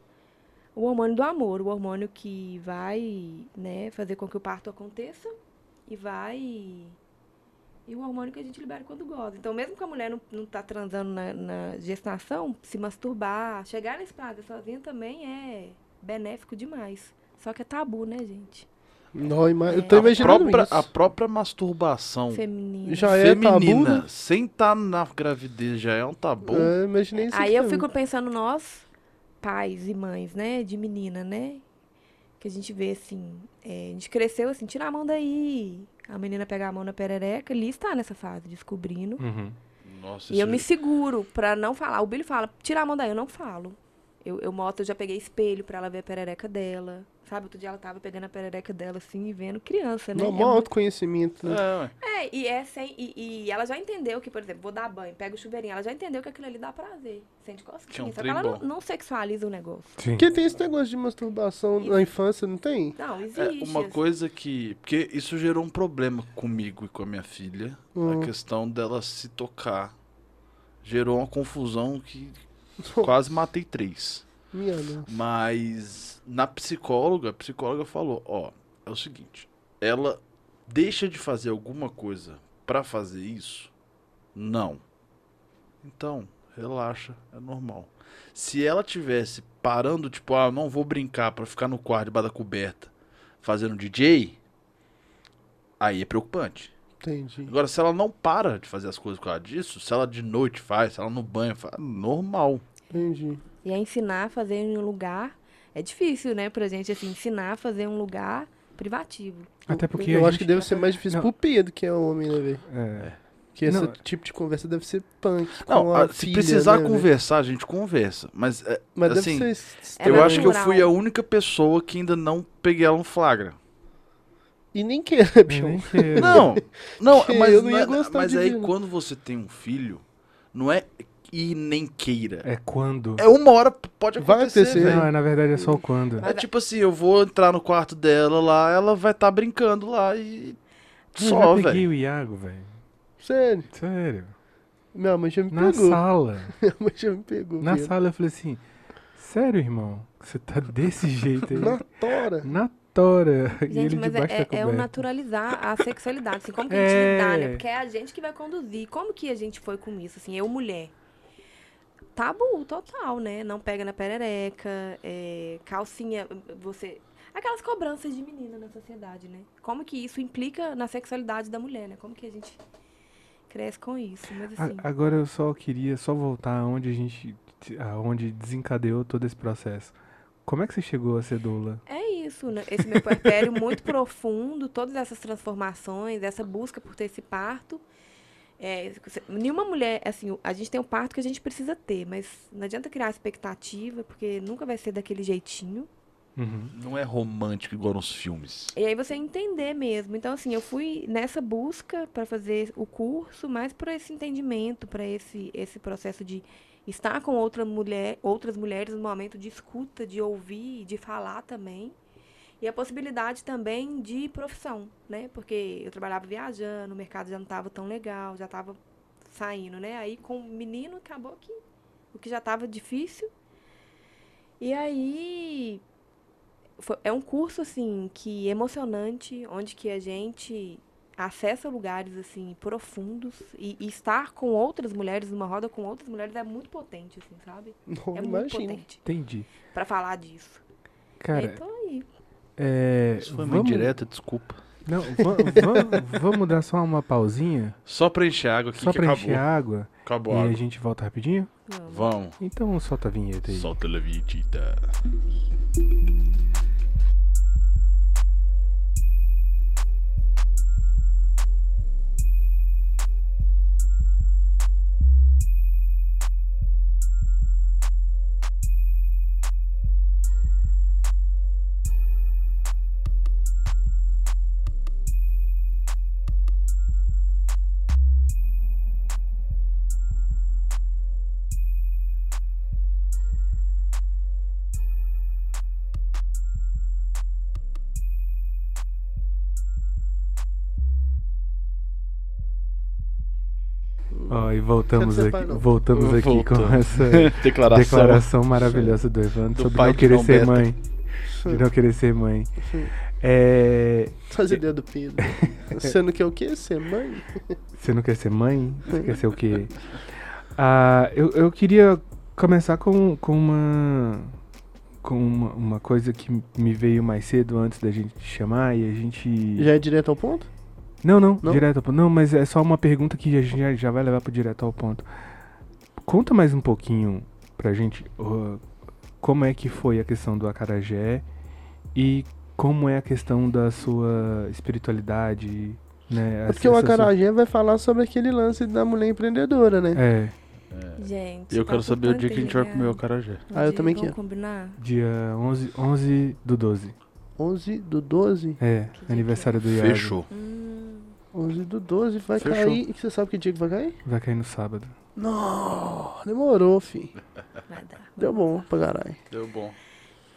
o hormônio do amor, o hormônio que vai, né, fazer com que o parto aconteça e vai e o hormônio que a gente libera quando goza. Então, mesmo que a mulher não, não tá transando na, na gestação, se masturbar, chegar nesse prazer sozinha também é benéfico demais. Só que é tabu, né, gente? Não, ima- eu É. tô a, imaginando própria, isso. a própria masturbação Feminino. Já é tabu, feminina, né? sem estar na gravidez, já é um tabu. É, imaginei isso Aí eu também. fico pensando nós, pais e mães, né, de menina, né? Que a gente vê assim, é, a gente cresceu assim, tira a mão daí. A menina pega a mão na perereca, ali está nessa fase, descobrindo. Uhum. Nossa, E eu isso me seguro pra não falar. O Billy fala, tira a mão daí, eu não falo. Eu, eu mostro, eu já peguei espelho pra ela ver a perereca dela. Sabe, outro dia ela tava pegando a perereca dela assim e vendo criança, né? Não, É mó muito- autoconhecimento. né? É, é, e é sem. E, e ela já entendeu que, por exemplo, vou dar banho, pega o chuveirinho, ela já entendeu que aquilo ali dá prazer. Sente cosquinha. um só que ela não, não sexualiza o negócio. Sim. Porque tem esse negócio de masturbação na infância, não tem? Não, É existe. uma assim. coisa que. Porque isso gerou um problema comigo e com a minha filha. Hum. A questão dela se tocar. Gerou uma confusão que [LAUGHS] quase matei três. Minha. Mas na psicóloga, a psicóloga falou, ó, é o seguinte, ela deixa de fazer alguma coisa pra fazer isso? Não. Então, relaxa, é normal. Se ela tivesse parando, tipo, ah, não vou brincar pra ficar no quarto debaixo da coberta fazendo DJ, aí é preocupante. Entendi. Agora, se ela não para de fazer as coisas por causa disso, se ela de noite faz, se ela no banho faz, normal. Entendi. E a ensinar a fazer em um lugar. É difícil, né, pra gente, assim, ensinar a fazer em um lugar privativo. Até porque eu acho que deve ser mais difícil Não. pro Pedro, que é homem, né, velho? É. Que esse Não. tipo de conversa deve ser punk. Não, com a se filha, precisar né, conversar, a gente conversa. Mas é, Mas assim, deve ser. É eu acho que eu fui a única pessoa que ainda não peguei ela no flagra. E nem queira, [LAUGHS] bichão. Não, não, [LAUGHS] Que mas, eu não ia é- gostar mas de aí ver, não. quando você tem um filho, não é e nem queira. É quando. É uma hora pode Vai acontecer, acontecer. velho. Não, é, na verdade é só o quando. É tipo assim, eu vou entrar no quarto dela lá, ela vai estar brincando lá e Eu só, já peguei velho. o Iago, velho. Sério. Sério. Minha mãe já me Na pegou. sala. [LAUGHS] Minha mãe já me pegou. Na Pedro. sala eu falei assim: Sério, irmão? Você tá desse [LAUGHS] jeito aí? Na tora. Na tora. Gente, ele mas é, é, o naturalizar a sexualidade. Assim, como que a gente [LAUGHS] É. lidar, né? Porque é a gente que vai conduzir. Como que a gente foi com isso? Assim, eu, mulher. Tabu total, né? Não pega na perereca, é, calcinha, você. Aquelas cobranças de menina na sociedade, né? Como que isso implica na sexualidade da mulher, né? Como que a gente cresce com isso? Mas A- assim. Agora eu só queria só voltar aonde a gente. aonde desencadeou todo esse processo. Como é que você chegou a ser doula? É isso, né? Esse meu puerpério muito profundo, todas essas transformações, essa busca por ter esse parto. É, nenhuma mulher, assim, a gente tem um parto que a gente precisa ter, mas não adianta criar expectativa, porque nunca vai ser daquele jeitinho. Uhum. Não é romântico igual nos filmes. E aí você entender mesmo. Então, assim, eu fui nessa busca para fazer o curso, mais para esse entendimento, para esse, esse processo de estar com outra mulher, outras mulheres no momento de escuta, de ouvir, de falar também. E a possibilidade também de profissão, né? Porque eu trabalhava viajando, o mercado já não estava tão legal, já estava saindo, né? Aí com o menino acabou que o que já estava difícil. E aí foi- é um curso assim que emocionante, onde que a gente acessa lugares assim profundos e, e estar com outras mulheres numa roda com outras mulheres é muito potente, assim, sabe? Não, É muito imagina. potente Entendi. para falar disso. Cara, então. É. Isso foi uma vamos- indireta, desculpa. Não, va- va- [LAUGHS] vamos dar só uma pausinha, Só pra encher água aqui só que pra acabou. encher água Acabou e a a água. gente volta rapidinho? Vamos. Então solta a vinheta aí. Solta a vinheta. Voltamos aqui, voltamos aqui com essa [LAUGHS] Declaração. declaração maravilhosa do Evandro Do sobre pai não querer ser Beta. mãe. De não querer ser mãe. É, Faz ideia do Pedro. [LAUGHS] Você não quer o quê? Ser mãe? Você não quer ser mãe? Você quer ser o quê? Ah, eu, eu queria começar com, com uma com uma, uma coisa que me veio mais cedo antes da gente te chamar e a gente Já é direto ao ponto? Não não, Não? direto ao ponto não mas é só uma pergunta que a gente já, já vai levar pro direto ao ponto conta mais um pouquinho pra gente ó, como é que foi a questão do acarajé e como é a questão da sua espiritualidade né É porque o essa sua- Acarajé vai falar sobre aquele lance da mulher empreendedora, né? é Gente. E eu quero saber o dia que a gente vai comer o carajé. Um Ah, eu também quero. combinar? Dia 11, 11 do 12. 11 do 12? É, Que aniversário que do Iago. Fechou. Hum, 11 do 12 vai Fechou. cair. E você sabe que dia que vai cair? Vai cair no sábado. Não, demorou, fi. vai dar. Deu bom pra caralho. Deu bom.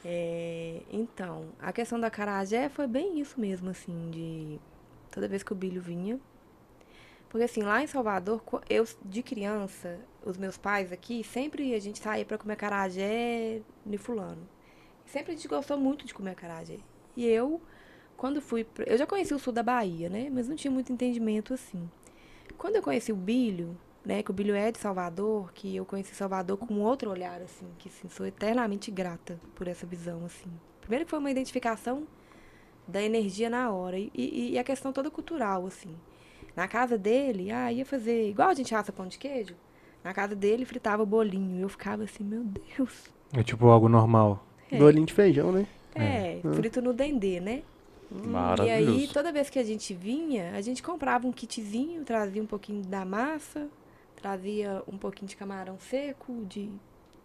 É, então, a questão da carajé foi bem isso mesmo, assim, de toda vez que o Bilho vinha. Porque assim, lá em Salvador, eu de criança, os meus pais aqui, sempre a gente saía pra comer carajé no fulano. Sempre a gente gostou muito de comer carajé. E eu, quando fui, pra, eu já conheci o sul da Bahia, né, mas não tinha muito entendimento assim. Quando eu conheci o Bilho, né, que o Bilho é de Salvador, que eu conheci Salvador com um outro olhar, assim, que assim, sou eternamente grata por essa visão, assim. Primeiro que foi uma identificação da energia na hora e, e- e a questão toda cultural, assim. Na casa dele, ah, ia fazer igual a gente assa pão de queijo. Na casa dele fritava bolinho. E eu ficava assim, meu Deus. É tipo algo normal. É, Bolinho de feijão, né? é, frito no dendê, né? E Maravilhoso. aí, toda vez que a gente vinha, a gente comprava um kitzinho, trazia um pouquinho da massa, trazia um pouquinho de camarão seco, de,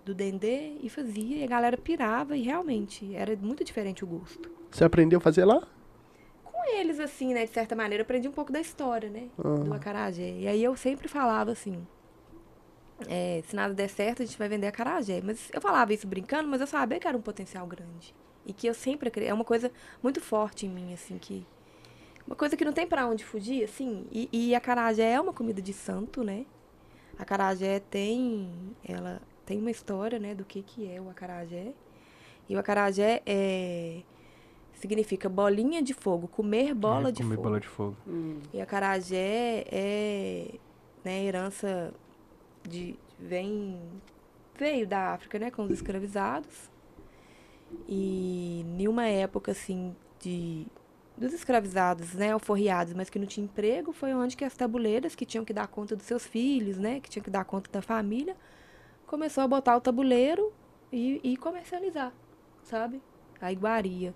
do dendê e fazia. E a galera pirava e realmente era muito diferente o gosto. Você aprendeu a fazer lá? Com eles, assim, né, de certa maneira, eu aprendi um pouco da história, né, Ah. do acarajé. E aí eu sempre falava assim, é, se nada der certo, a gente vai vender acarajé. Mas eu falava isso brincando, mas eu sabia que era um potencial grande. E que eu sempre acre- é uma coisa muito forte em mim, assim, que uma coisa que não tem pra onde fugir, assim. E, e a acarajé é uma comida de santo, né? A acarajé tem, ela tem uma história, né, do que que é o acarajé. E o acarajé é significa bolinha de fogo, comer bola É, de comer fogo. bola de fogo. E a carajé é né, herança de vem veio da África, né, com os escravizados. E em uma época assim de dos escravizados, né, alforriados, mas que não tinha emprego, foi onde que as tabuleiras que tinham que dar conta dos seus filhos, né, que tinham que dar conta da família, começou a botar o tabuleiro e, e comercializar, sabe? A iguaria.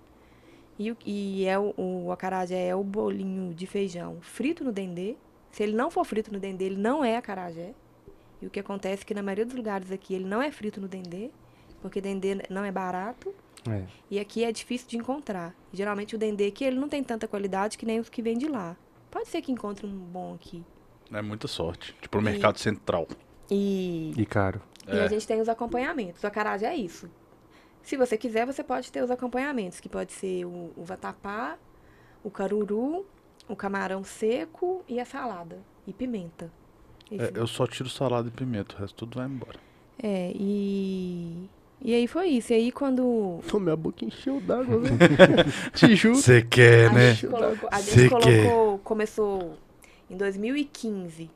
E, e é o, o acarajé é o bolinho de feijão frito no dendê. Se ele não for frito no dendê, ele não é acarajé. E o que acontece é que na maioria dos lugares aqui ele não é frito no dendê, porque dendê não é barato É. e aqui é difícil de encontrar. Geralmente o dendê aqui ele não tem tanta qualidade que nem os que vêm de lá. Pode ser que encontre um bom aqui. É muita sorte. Tipo, no E- mercado central. E E caro. E É. a gente tem os acompanhamentos. O acarajé é isso. Se você quiser, você pode ter os acompanhamentos, que pode ser o, o vatapá, o caruru, o camarão seco e a salada. E pimenta. É, eu só tiro salada e pimenta, o resto tudo vai embora. É, e... E aí foi isso. E aí quando... Pô, minha boca encheu d'água, velho. [LAUGHS] Te juro. Você quer, a né? gente colocou... A Cê gente quer. colocou... Começou em 2015.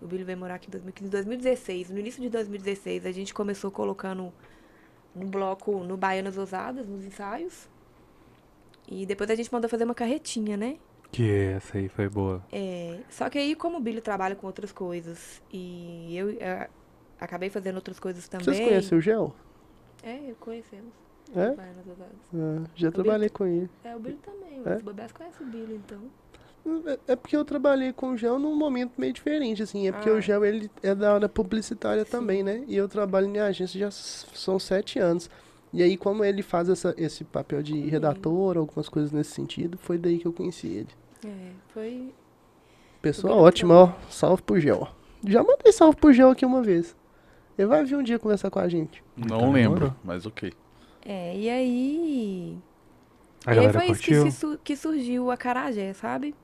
O Billy veio morar aqui em 2015. Em 2016, no início de 2016, a gente começou colocando no bloco, no Baianas Ousadas, nos ensaios. E depois a gente mandou fazer uma carretinha, né? Que essa aí foi boa. É, só que aí, como o Billy trabalha com outras coisas e eu é, acabei fazendo outras coisas também. Vocês conhecem o Gel? É, eu conhecemos. É? Ah, já trabalhei com ele. É, o Billy também. É? O Bobés conhece o Billy, então. É- É porque eu trabalhei com o Gel num momento meio diferente, assim. É porque Ah. o Gel, ele é da área publicitária Sim. também, né? E eu trabalho em agência já são sete anos. E aí, como ele faz essa, esse papel de redator, algumas coisas nesse sentido, foi daí que eu conheci ele. É, foi. Pessoa ótima, ó. Salve pro Gel. Já mandei salve pro Gel aqui uma vez. Ele vai vir um dia conversar com a gente. Não Tá lembro, mas ok. É, e aí. A e aí foi isso que, que surgiu a Carajé, sabe?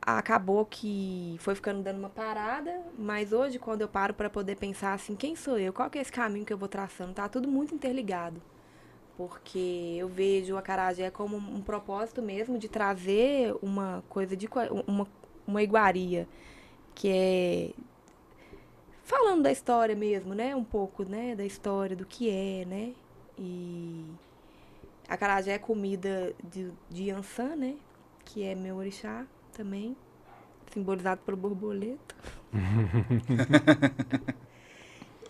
Acabou que foi ficando dando uma parada, mas hoje, quando eu paro para poder pensar assim, quem sou eu? Qual que é esse caminho que eu vou traçando? Tá tudo muito interligado. Porque eu vejo a Carajé como um propósito mesmo de trazer uma coisa de uma, uma iguaria, que é falando da história mesmo, né? Um pouco, né? Da história, do que é, né? E a carajé é comida de, de Yansan, né? Que é meu orixá também. Simbolizado pelo borboleta. [LAUGHS]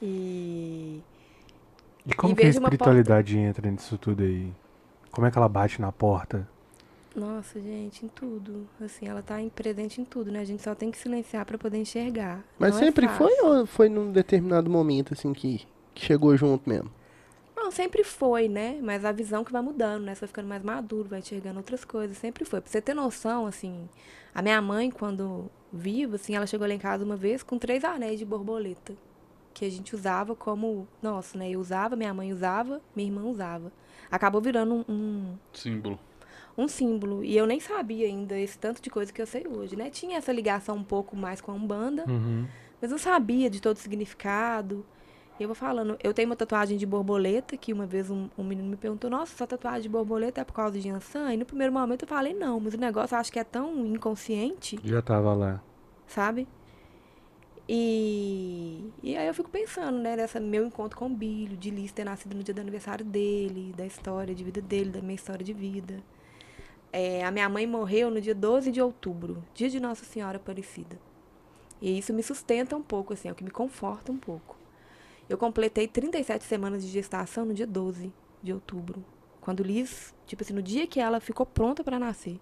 e E como E que a espiritualidade entra nisso tudo aí? Como é que ela bate na porta? Nossa, gente, em tudo. Assim, ela tá em- presente em tudo, né? A gente só tem que silenciar pra poder enxergar. Mas Não é sempre fácil. foi ou foi num determinado momento, assim, que, que chegou junto mesmo? Não, sempre foi, né? Mas a visão que vai mudando, né? Você vai ficando mais maduro, vai enxergando outras coisas. Sempre foi. Pra você ter noção, assim, a minha mãe, quando viva, assim, ela chegou lá em casa uma vez com três anéis de borboleta. Que a gente usava como. Nossa, né? Eu usava, minha mãe usava, minha irmã usava. Acabou virando um- um, Símbolo. Um símbolo. E eu nem sabia ainda esse tanto de coisa que eu sei hoje, né? Tinha essa ligação um pouco mais com a Umbanda, Uhum. mas não sabia de todo o significado. E eu vou falando, eu tenho uma tatuagem de borboleta, que uma vez um, um menino me perguntou, nossa, sua tatuagem de borboleta é por causa de Yansan? E no primeiro momento eu falei, não, mas o negócio eu acho que é tão inconsciente, Já tava lá. sabe? E, e aí eu fico pensando, né, nessa meu encontro com o Bilho, de Liz ter nascido no dia do aniversário dele, da história de vida dele, da minha história de vida. É, a minha mãe morreu no dia 12 de outubro, dia de Nossa Senhora Aparecida. E isso me sustenta um pouco, assim, é o que me conforta um pouco. Eu completei 37 semanas de gestação no dia 12 de outubro. Quando Liz, tipo assim, no dia que ela ficou pronta para nascer.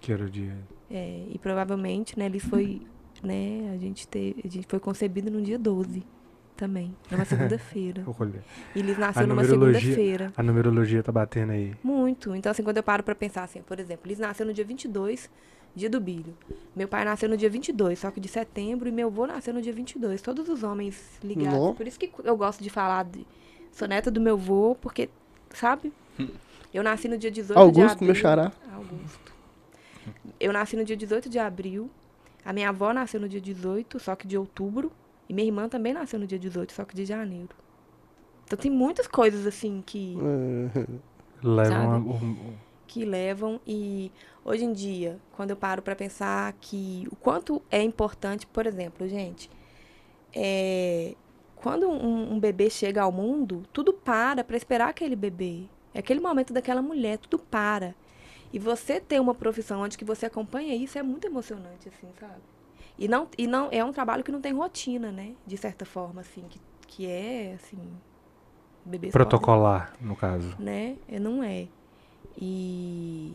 Que era o dia. É, e provavelmente, né, Liz foi, né, a gente teve, a gente foi concebido no dia 12 também, [LAUGHS] numa segunda-feira. E Liz nasceu numa segunda-feira. a numerologia tá batendo aí. Muito. Então, assim, quando eu paro pra pensar, assim, por exemplo, Liz nasceu no dia 22, dia do bilho. Meu pai nasceu no dia 22, só que de setembro, e meu avô nasceu no dia 22. Todos os homens ligados. Nó. Por isso que eu gosto de falar de... Sou neta do meu avô, porque, sabe? Eu nasci no dia 18 de Augusto, abril. meu xará. Augusto. Eu nasci no dia 18 de abril. A minha avó nasceu no dia 18, só que de outubro. E minha irmã também nasceu no dia 18, só que de janeiro. Então tem muitas coisas, assim, que [LAUGHS] Levam Sabe? que levam e hoje em dia, quando eu paro para pensar que o quanto é importante, por exemplo, gente, é, quando um, um bebê chega ao mundo, tudo para para esperar aquele bebê. É aquele momento daquela mulher, tudo para. E você ter uma profissão onde que você acompanha isso é muito emocionante, assim, sabe? E não, e não é um trabalho que não tem rotina, né? De certa forma, assim, que, que é, assim, bebês podem- protocolar, no caso. né? É, Não é. E,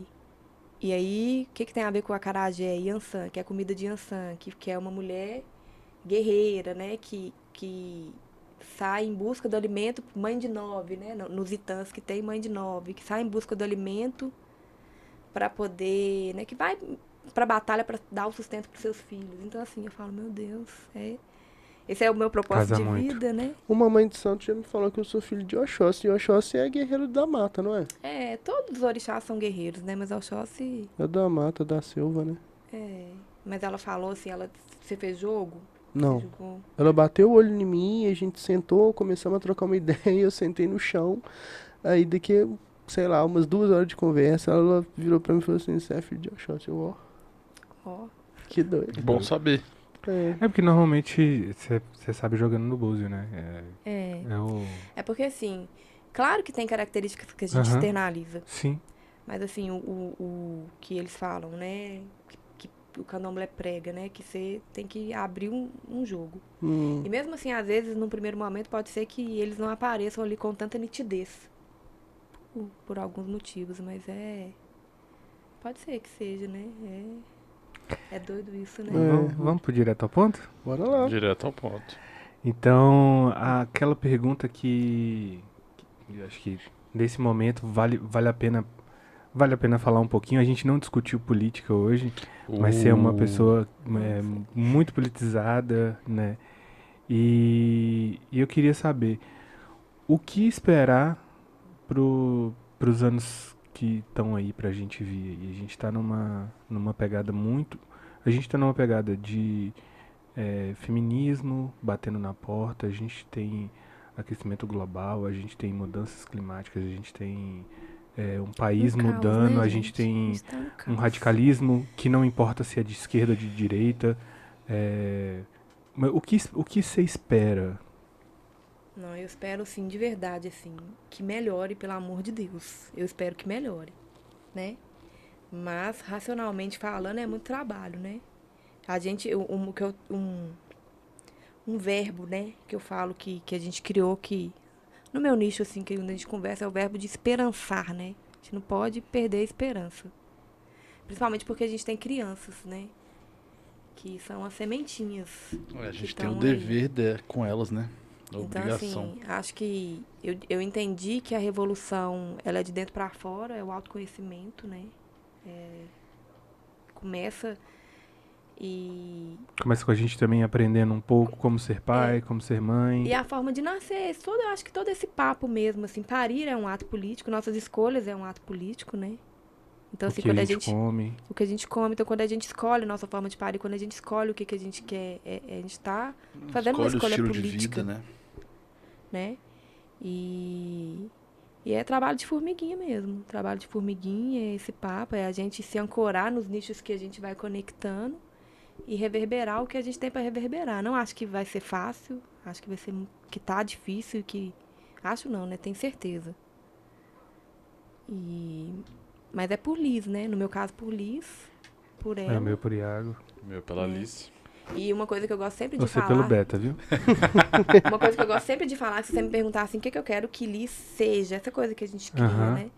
e aí, o que, que tem a ver com a carajé e que é a comida de Yansan, que, que é uma mulher guerreira, né? Que, que sai em busca do alimento, mãe de nove, né? no- Nos itãs que tem mãe de nove, que sai em busca do alimento para poder, né? Que vai para batalha para dar o sustento para seus filhos. Então, assim, eu falo, meu Deus, é... Esse é o meu propósito Casa de muito. vida, né? Uma mãe de santo já me falou que eu sou filho de Oxóssi. E Oxóssi é guerreiro da mata, não é? É, todos os orixás são guerreiros, né? Mas Oxóssi É da mata, da selva, né? É, mas ela falou assim, ela, você fez jogo? Não. Ela bateu o olho em mim, a gente sentou, começamos a trocar uma [LAUGHS] ideia, eu sentei no chão. Aí daqui, sei lá, umas duas horas de conversa, ela virou pra mim e falou assim, você é filho de Oxóssi. Eu, ó, Ó, que doido. Bom saber. É. É porque normalmente você sabe jogando no búzio, né? É, é. é o. É porque assim, claro que tem características que a gente Aham. externaliza, Sim. Mas assim, o, o, o que eles falam, né? Que, que o candomblé prega, né? Que você tem que abrir um, um jogo. Hum. E mesmo assim, às vezes, num primeiro momento, pode ser que eles não apareçam ali com tanta nitidez. Por, por alguns motivos, mas é. Pode ser que seja, né? É, é doido isso, né? É. Vamos, vamos pro direto ao ponto? Bora lá. Direto ao ponto. Então, aquela pergunta que, acho que nesse momento vale, vale a pena vale a pena falar um pouquinho. A gente não discutiu política hoje, mas você é uma Uh, pessoa é, muito politizada, né? E, e eu queria saber o que esperar pro, pros anos que estão aí pra gente vir. E a gente tá numa, numa pegada muito. A gente tá numa pegada de é, feminismo batendo na porta, a gente tem aquecimento global, a gente tem mudanças climáticas, a gente tem é, um país Um caos, mudando, né, a gente tem tá um caos. radicalismo que não importa se é de esquerda ou de direita. é, o que o que você espera? Não, eu espero sim, de verdade, assim, que melhore, pelo amor de Deus. Eu espero que melhore, né? Mas, racionalmente falando, é muito trabalho, né? A gente, um, um, um, um verbo, né, que eu falo que, que a gente criou que, no meu nicho, assim, que quando a gente conversa, é o verbo de esperançar, né? A gente não pode perder a esperança. Principalmente porque a gente tem crianças, né? Que são as sementinhas. A gente tem o dever de- com elas, né? Então, obrigação. assim, acho que eu, eu entendi que a revolução ela é de dentro para fora, é o autoconhecimento, né? É, começa e, Começa com a gente também aprendendo um pouco como ser pai, como ser mãe. e a forma de nascer, todo, eu acho que todo esse papo mesmo, assim, parir é um ato político, nossas escolhas é um ato político, né? Então, o assim, que quando a a gente, come. o que a gente come, então quando a gente escolhe nossa forma de parir, quando a gente escolhe o que, que a gente quer, é, é- a gente tá fazendo uma Escolhe o escolha estilo política. de vida, né? Né? E, e é trabalho de formiguinha mesmo. Trabalho de formiguinha, é esse papo, é a gente se ancorar nos nichos que a gente vai conectando e reverberar o que a gente tem para reverberar. Não acho que vai ser fácil, acho que vai ser que tá difícil, que acho não, né? Tenho certeza. E mas é por Liz, né? No meu caso por Liz, por ela. É o meu por Iago. Meu pela É. Alice. E uma coisa que eu gosto sempre de Você falar. pelo beta, viu? [LAUGHS] Uma coisa que eu gosto sempre de falar, se você me perguntar assim, o que, que eu quero que Liz seja, essa coisa que a gente cria, Aham. né?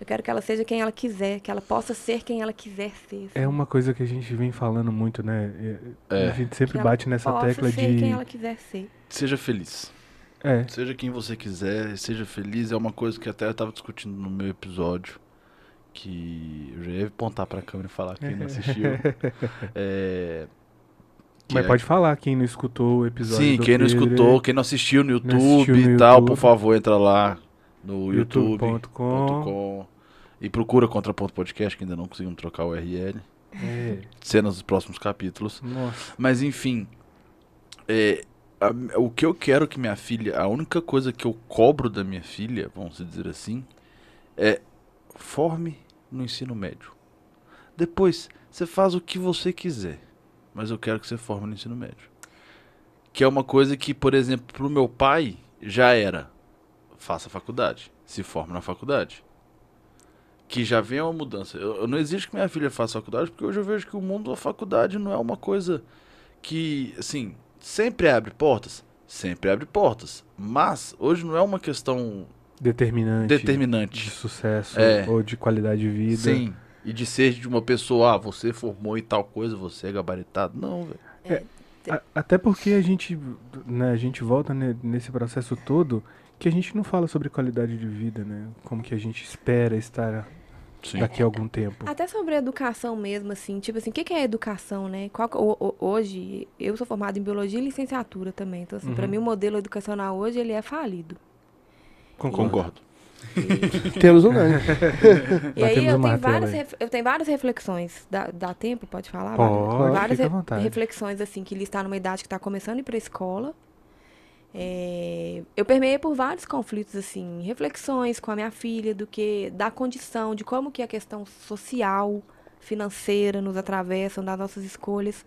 Eu quero que ela seja quem ela quiser, que ela possa ser quem ela quiser ser. assim. É uma coisa que a gente vem falando muito, né? É, É. A gente sempre Que ela bate nessa possa tecla ser de. quem ela quiser ser. Seja feliz. É, Seja quem você quiser, seja feliz. É uma coisa que até eu tava discutindo no meu episódio. Que eu já ia apontar pra câmera e falar quem não assistiu. [LAUGHS] é, mas é- pode falar quem não escutou o episódio. Sim, quem não Pedro, escutou, quem não assistiu no YouTube assistiu no e tal, YouTube. por favor, entra lá no youtube.com youtube.com. e procura Contraponto Podcast, que ainda não conseguimos trocar o URL. É, Cenas dos próximos capítulos. nossa. Mas enfim, é, a- o que eu quero que minha filha, a única coisa que eu cobro da minha filha, vamos dizer assim, é forme no ensino médio. Depois, você faz o que você quiser, mas eu quero que você forme no ensino médio. Que é uma coisa que, por exemplo, pro meu pai já era, faça faculdade, se forme na faculdade. Que já vem uma mudança. Eu, eu não exijo que minha filha faça faculdade, porque hoje eu vejo que o mundo da faculdade não é uma coisa que, assim, sempre abre portas? Sempre abre portas. Mas hoje não é uma questão Determinante. De determinante. sucesso É. ou de qualidade de vida. Sim. E de ser de uma pessoa, ah, você formou e tal coisa, você é gabaritado. Não, velho. A- até porque a gente, né, a gente volta ne- nesse processo todo que a gente não fala sobre qualidade de vida, né? Como que a gente espera estar Sim. daqui a algum tempo. Até sobre a educação mesmo, assim, tipo assim, o que, que é educação, né? Qual, o- o- hoje, eu sou formada em biologia e licenciatura também. Então, assim, pra Uhum. mim o modelo educacional hoje, ele é falido. Concordo. [LAUGHS] Temos um ganho. [LAUGHS] E aí eu tenho, várias, aí. eu tenho várias reflexões. Dá, dá tempo? Pode falar? Pode, várias re- vontade. reflexões, assim, que ele está numa idade que está começando a ir para a escola. É, eu permeei por vários conflitos, assim, reflexões com a minha filha do que da condição, de como que a questão social, financeira nos atravessam, das nossas escolhas.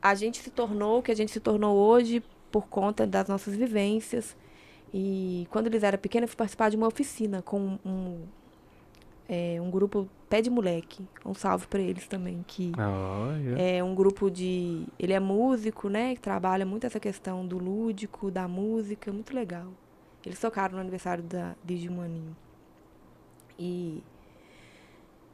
A gente se tornou o que a gente se tornou hoje por conta das nossas vivências. E quando eles eram pequenos, eu fui participar de uma oficina com um, é, um grupo Pé de Moleque. Um salve pra eles também, que Olha. é um grupo de. Ele é músico, né? Que trabalha muito essa questão do lúdico, da música, muito legal. Eles tocaram no aniversário da Lígia Maninho. E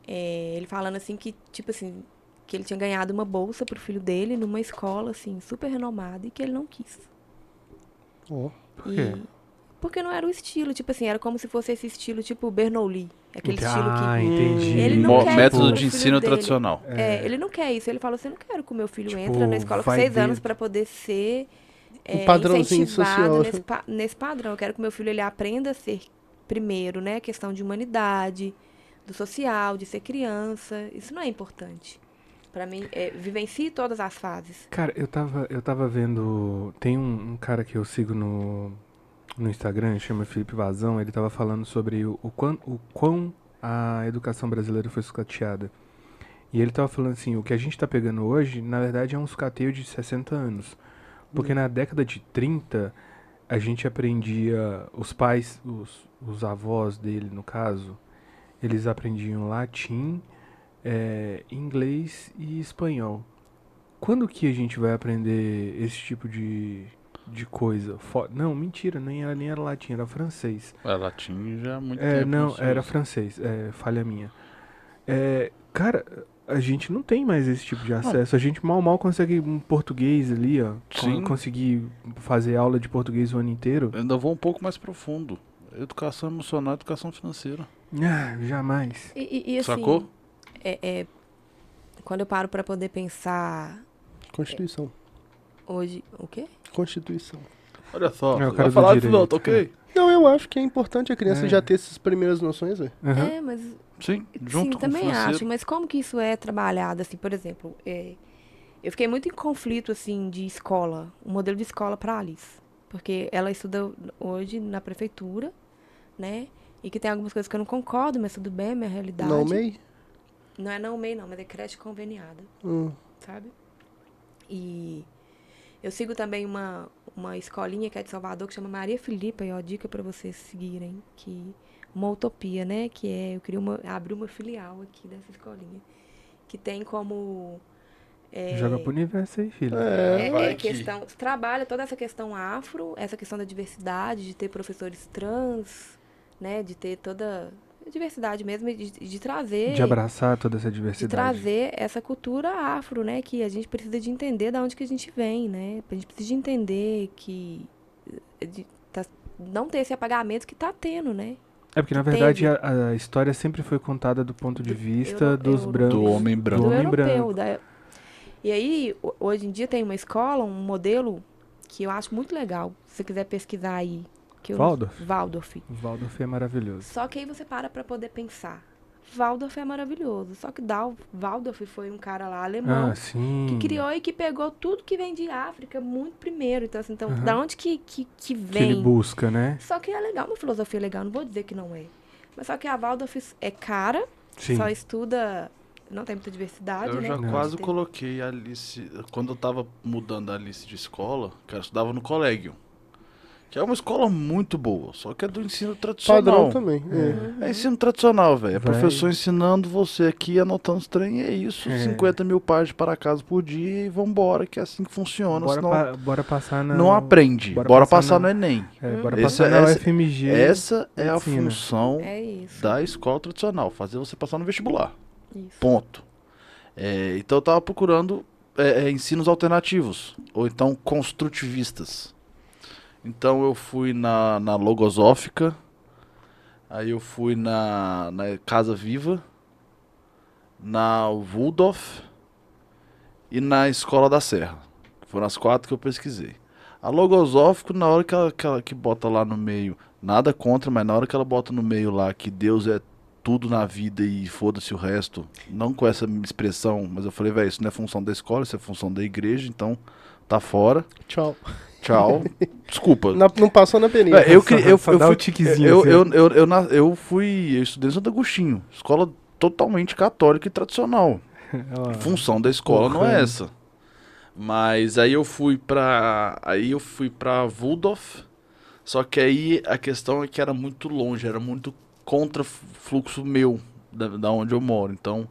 é, ele falando assim que, tipo assim, que ele tinha ganhado uma bolsa pro filho dele numa escola, assim, super renomada e que ele não quis. Ó. Por E- quê? Porque não era o estilo, tipo assim, era como se fosse esse estilo tipo Bernoulli. Aquele estilo que ah, entendi. Ele não Mo- quer método de ensino dele. tradicional. É, ele não quer isso. Ele falou assim, eu não quero que o meu filho Tipo, entre na escola com seis ver- anos para poder ser é, padrãozinho incentivado social. nesse, pa- nesse padrão. Eu quero que o meu filho ele aprenda a ser primeiro, né? Questão de humanidade, do social, de ser criança. Isso não é importante. Para mim, é, vivencie todas as fases. Cara, eu tava, eu tava vendo. Tem um, um cara que eu sigo no, no Instagram, chama Felipe Vazão, ele tava falando sobre o, o, quão, o quão a educação brasileira foi sucateada. E ele tava falando assim, o que a gente tá pegando hoje, na verdade, é um sucateio de 60 anos. Porque na década de 30, a gente aprendia, os pais, os, os avós dele, no caso, eles aprendiam latim, é, inglês e espanhol. Quando que a gente vai aprender esse tipo de, de coisa? Fo- não, mentira, nem era, nem era latim, era francês. É, latim já há muito É, tempo. não, era francês, é, falha minha. É, cara, a gente não tem mais esse tipo de acesso. A gente mal mal consegue um português ali, ó. Sim. Conseguir fazer aula de português o ano inteiro. Eu ainda vou um pouco mais profundo. Educação emocional educação financeira. Ah, jamais. E, e- e, assim, Sacou? É, é, quando eu paro para poder pensar Constituição. hoje... O quê? Constituição. Olha só, É o vai falar não, direito. tá ok? Não, eu acho que é importante a criança É. já ter essas primeiras noções, velho. Aham. É, mas Sim, junto Sim, com o também financeiro. acho, mas como que isso é trabalhado, assim, por exemplo, é, eu fiquei muito em conflito, assim, de escola, um modelo de escola para Alice, porque ela estuda hoje na prefeitura, né, e que tem algumas coisas que eu não concordo, mas tudo bem, é minha realidade. Não, MEI? Não é não MEI, não, mas é creche conveniada, Hum. sabe? E eu sigo também uma, uma escolinha que é de Salvador, que chama Maria Filipa, e ó, dica para vocês seguirem, que uma utopia, né? Que é, eu queria uma, abrir uma filial aqui dessa escolinha, que tem como... é, Joga pro universo aí, filho. É. é, é que- questão, trabalha toda essa questão afro, essa questão da diversidade, de ter professores trans, né? De ter toda diversidade mesmo, de, de trazer De abraçar toda essa de diversidade. trazer essa cultura afro, né? Que a gente precisa de entender de onde que a gente vem, né? A gente precisa de entender que de, tá- não ter esse apagamento que tá tendo, né? É porque, na verdade, a, a história sempre foi contada do ponto de Do vista euro- dos brancos. Do homem Do branco. do homem europeu. branco. Da... E aí, ho- hoje em dia tem uma escola, um modelo que eu acho muito legal. Se você quiser pesquisar aí. Que eu... Waldorf? Waldorf. O Waldorf é maravilhoso. Só que aí você para pra poder pensar. Waldorf é maravilhoso. Só que Dal- Waldorf foi um cara lá alemão Ah, sim. que criou e que pegou tudo que vem de África muito primeiro. Então, assim, então da onde que, que, que Que ele vem? busca, né? Só que é legal, uma filosofia legal, não vou dizer que não é. Mas só que a Waldorf é cara, Sim. só estuda, não tem muita diversidade, Eu né? já Não. quase coloquei a Alice. Quando eu tava mudando a Alice de escola, que ela estudava no colégio. Que é uma escola muito boa, só que é do ensino tradicional. Padrão também. é. Uhum. É ensino tradicional, velho. É professor ensinando você aqui, anotando os trem, e é isso. É. 50 mil páginas para casa por dia e vambora, que é assim que funciona. Bora, senão pa- bora passar na. não aprende. bora Bora, passar passar na- no Enem. É, bora Esse- passar na essa- UFMG. Essa é a função É isso. da escola tradicional, fazer você passar no vestibular. isso. Ponto. É, então eu tava procurando é, é, ensinos alternativos, ou então construtivistas. Então eu fui na, na Logosófica, aí eu fui na, na Casa Viva, na Waldorf e na Escola da Serra. Foram as quatro que eu pesquisei. A Logosófico, na hora que ela, que ela que bota lá no meio, nada contra, mas na hora que ela bota no meio lá que Deus é tudo na vida e foda-se o resto, não com essa expressão, mas eu falei, velho, isso não é função da escola, isso é função da igreja, então tá fora. Tchau. Tchau. [LAUGHS] Desculpa. Na- não passou na peninha. É, eu, Só- cri- eu, só eu dá fui, tiquezinho, eu, assim. eu, eu, eu, eu fui, eu estudei em Santo Agostinho, escola totalmente católica e tradicional. [LAUGHS] Ó, Função da escola não é Porra. essa. Mas aí eu fui pra. Aí eu fui pra Waldorf. Só que aí a questão é que era muito longe, era muito contra fluxo meu da, da onde eu moro. Então,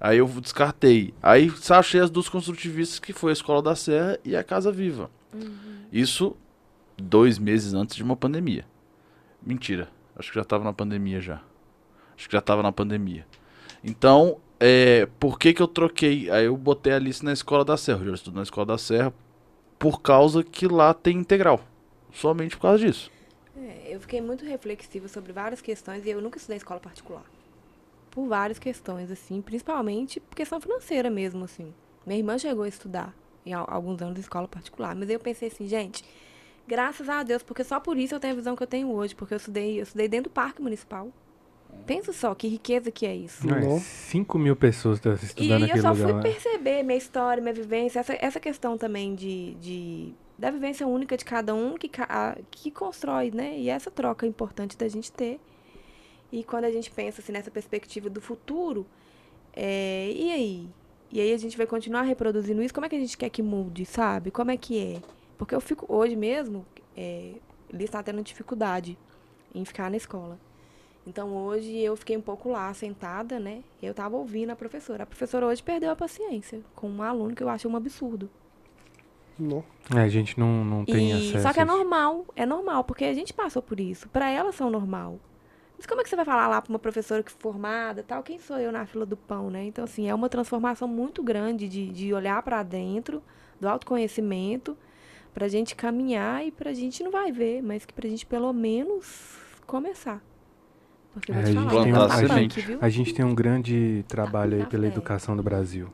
aí eu descartei. Aí só achei as duas construtivistas, que foi a Escola da Serra e a Casa Viva. Isso dois meses antes de uma pandemia. Mentira, acho que já tava na pandemia já. Acho que já tava na pandemia. Então, é, por que que eu troquei? Aí eu botei a Alice na Escola da Serra. Eu já estudo na Escola da Serra por causa que lá tem integral. Somente por causa disso. É, eu fiquei muito reflexiva sobre várias questões e eu nunca estudei em escola particular. Por várias questões, assim, principalmente por questão financeira mesmo, assim. Minha irmã chegou a estudar em al- alguns anos em escola particular, mas eu pensei assim, gente, graças a Deus, porque só por isso eu tenho a visão que eu tenho hoje, porque eu estudei, eu estudei dentro do parque municipal. Pensa só, que riqueza que é isso. Não, é Não. 5 mil pessoas tá E estudando aí eu só lugar fui lá. perceber minha história, minha vivência, essa, essa questão também de, de da vivência única de cada um que, que constrói, né? E essa troca é importante da gente ter. E quando a gente pensa assim, nessa perspectiva do futuro, é, e aí? E aí a gente vai continuar reproduzindo isso? Como é que a gente quer que mude, sabe? Como é que é? Porque eu fico, hoje mesmo, é, ele está tendo dificuldade em ficar na escola. Então hoje eu fiquei um pouco lá, sentada, né? E eu tava ouvindo a professora. A professora hoje perdeu a paciência com um aluno que eu achei um absurdo. Não. É, a gente não, não tem E, acesso. só que é normal, é normal, porque a gente passou por isso. Pra elas são normal. Mas como é que você vai falar lá pra uma professora que formada, tal? Quem sou eu na fila do pão, né? Então assim, é uma transformação muito grande de, de olhar pra dentro, do autoconhecimento, pra gente caminhar e pra gente não vai ver, mas que pra gente pelo menos começar. Porque eu vou É, te a falar, gente o tem um- tá a punk, gente-? A gente tem um grande trabalho aí Tá pela feio. educação do Brasil.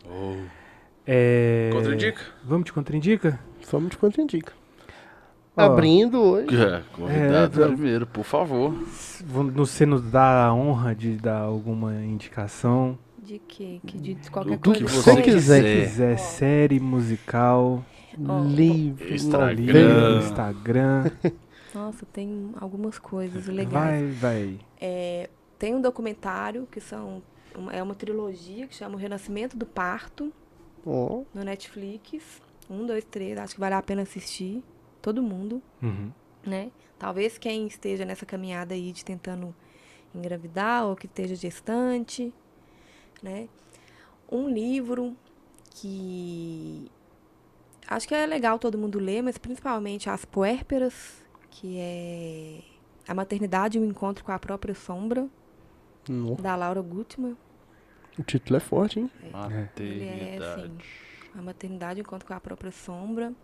É... Contraindica? Vamos de contraindica? Vamos de contraindica. Ó. Abrindo hoje. É, convidado É, primeiro, por favor. Você nos dá a honra de dar alguma indicação? De quê? Que de qualquer Do coisa. que você quiser. quiser. quiser série musical, Ó, Livro, Instagram. livro. Instagram. [LAUGHS] Nossa, tem algumas coisas legais. Vai, vai. É, tem um documentário que são uma- é uma trilogia que chama O Renascimento do Parto Ó, no Netflix. Um, dois, três. Acho que vale a pena assistir. Todo mundo, Uhum. né? Talvez quem esteja nessa caminhada aí de tentando engravidar ou que esteja gestante, né? Um livro que acho que é legal todo mundo ler, mas principalmente As Puérperas, que é A Maternidade e o Encontro com a Própria Sombra, não. da Laura Gutman. O título é forte, hein? Ele é, Maternidade. assim, A Maternidade e o Encontro com a Própria Sombra.